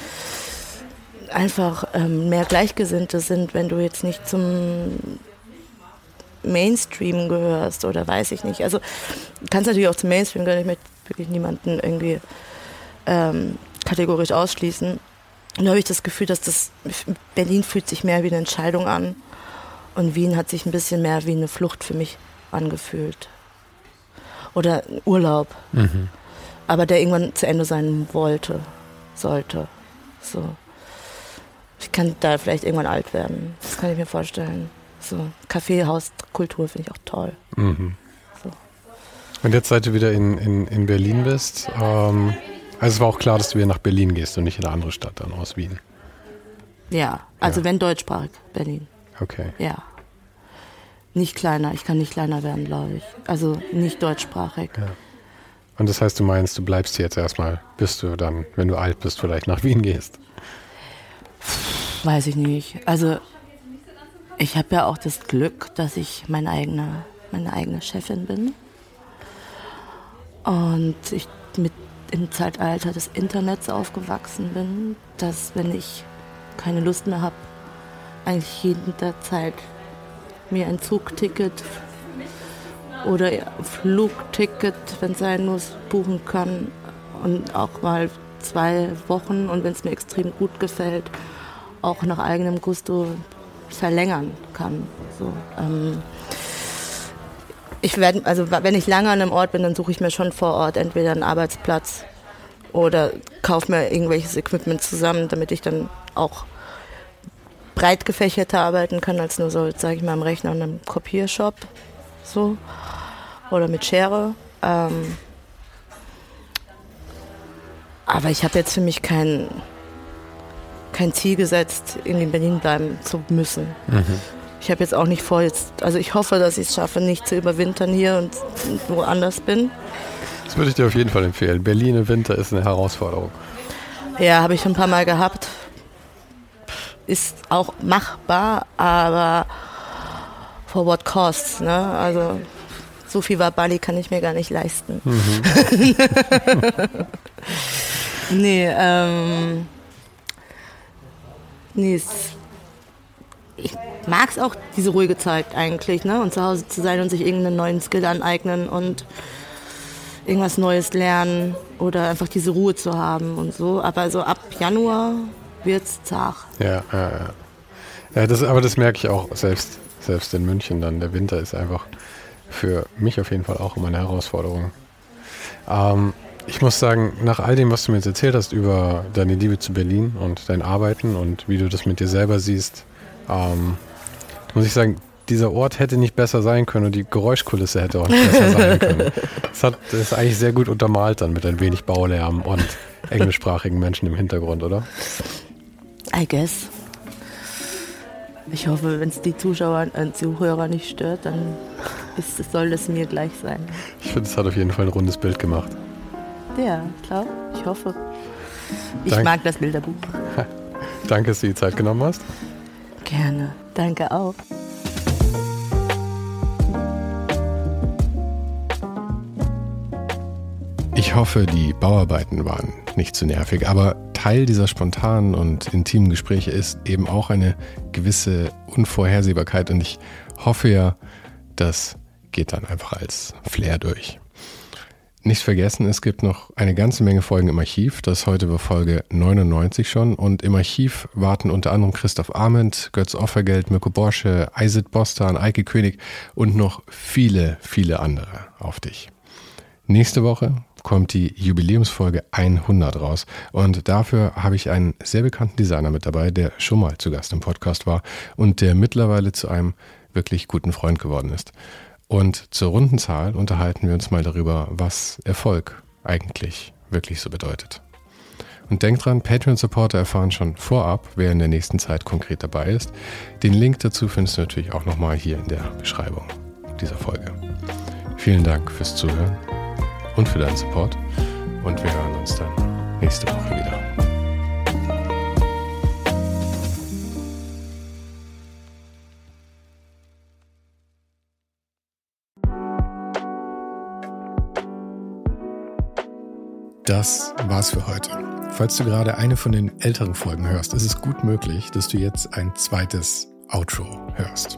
einfach ähm, mehr Gleichgesinnte sind, wenn du jetzt nicht zum Mainstream gehörst oder weiß ich nicht. Also kannst natürlich auch zum Mainstream gehören, ich möchte wirklich niemanden irgendwie ähm, kategorisch ausschließen. Und da habe ich das Gefühl, dass das Berlin fühlt sich mehr wie eine Entscheidung an und Wien hat sich ein bisschen mehr wie eine Flucht für mich angefühlt oder Urlaub. Mhm. Aber der irgendwann zu Ende sein wollte, sollte. So. Ich kann da vielleicht irgendwann alt werden. Das kann ich mir vorstellen. So, Kaffeehauskultur finde ich auch toll. Mhm. So. Und jetzt, seit du wieder in, in, in Berlin bist, ähm, also es war auch klar, dass du wieder nach Berlin gehst und nicht in eine andere Stadt dann aus Wien. Ja, also Ja. wenn deutschsprachig, Berlin. Okay. Ja. Nicht kleiner, ich kann nicht kleiner werden, glaube ich. Also nicht deutschsprachig. Und das heißt, du meinst, du bleibst hier jetzt erstmal, bis du dann, wenn du alt bist, vielleicht nach Wien gehst. Weiß ich nicht. Also ich habe ja auch das Glück, dass ich meine eigene, meine eigene Chefin bin. Und ich mit im Zeitalter des Internets aufgewachsen bin, dass wenn ich keine Lust mehr habe, eigentlich jederzeit mir ein Zugticket oder Flugticket, wenn es sein muss, buchen kann und auch mal zwei Wochen und wenn es mir extrem gut gefällt, auch nach eigenem Gusto verlängern kann. So, ähm, ich werde, also wenn ich lange an einem Ort bin, dann suche ich mir schon vor Ort entweder einen Arbeitsplatz oder kaufe mir irgendwelches Equipment zusammen, damit ich dann auch breit gefächerter arbeiten kann als nur so, sage ich mal, am Rechner und einem Kopiershop. So. Oder mit Schere. Ähm, aber ich habe jetzt für mich kein, kein Ziel gesetzt, irgendwie in Berlin bleiben zu müssen. Ich habe jetzt auch nicht vor, jetzt, also ich hoffe, dass ich es schaffe, nicht zu überwintern hier und woanders bin. Das würde ich dir auf jeden Fall empfehlen. Berlin im Winter ist eine Herausforderung. Ja, habe ich schon ein paar Mal gehabt. Ist auch machbar, aber for what costs, ne? Also so viel war Bali kann ich mir gar nicht leisten. nee, ähm, nee, es, ich mag es auch, diese ruhige Zeit eigentlich, ne? Und zu Hause zu sein und sich irgendeinen neuen Skill aneignen und irgendwas Neues lernen oder einfach diese Ruhe zu haben und so. Aber so ab Januar wird's zart. Ja, ja, ja. ja das, aber das merke ich auch selbst, selbst in München dann. Der Winter ist einfach für mich auf jeden Fall auch immer eine Herausforderung. Ähm, ich muss sagen, nach all dem, was du mir jetzt erzählt hast über deine Liebe zu Berlin und dein Arbeiten und wie du das mit dir selber siehst, ähm, muss ich sagen, dieser Ort hätte nicht besser sein können und die Geräuschkulisse hätte auch nicht besser sein können. Es hat, das ist eigentlich sehr gut untermalt dann mit ein wenig Baulärm und englischsprachigen Menschen im Hintergrund, oder? I guess. Ich hoffe, wenn es die Zuschauer und Zuhörer nicht stört, dann ist, soll das mir gleich sein. Ich finde, es hat auf jeden Fall ein rundes Bild gemacht. Ja, klar. Ich hoffe. Ich Dank- mag das Bilderbuch. Danke, dass du die Zeit genommen hast. Gerne. Danke auch. Ich hoffe, die Bauarbeiten waren nicht zu nervig, aber Teil dieser spontanen und intimen Gespräche ist eben auch eine gewisse Unvorhersehbarkeit und ich hoffe ja, das geht dann einfach als Flair durch. Nicht vergessen, es gibt noch eine ganze Menge Folgen im Archiv. Das heute bei Folge 99 schon. Und im Archiv warten unter anderem Christoph Arment, Götz Offergeld, Mirko Borsche, Iset Bostan, Eike König und noch viele, viele andere auf dich. Nächste Woche kommt die Jubiläumsfolge 100 raus und dafür habe ich einen sehr bekannten Designer mit dabei, der schon mal zu Gast im Podcast war und der mittlerweile zu einem wirklich guten Freund geworden ist. Und zur runden Zahl unterhalten wir uns mal darüber, was Erfolg eigentlich wirklich so bedeutet. Und denkt dran, Patreon-Supporter erfahren schon vorab, wer in der nächsten Zeit konkret dabei ist. Den Link dazu findest du natürlich auch nochmal hier in der Beschreibung dieser Folge. Vielen Dank fürs Zuhören und für deinen Support. Und wir hören uns dann nächste Woche wieder. Das war's für heute. Falls du gerade eine von den älteren Folgen hörst, ist es gut möglich, dass du jetzt ein zweites Outro hörst.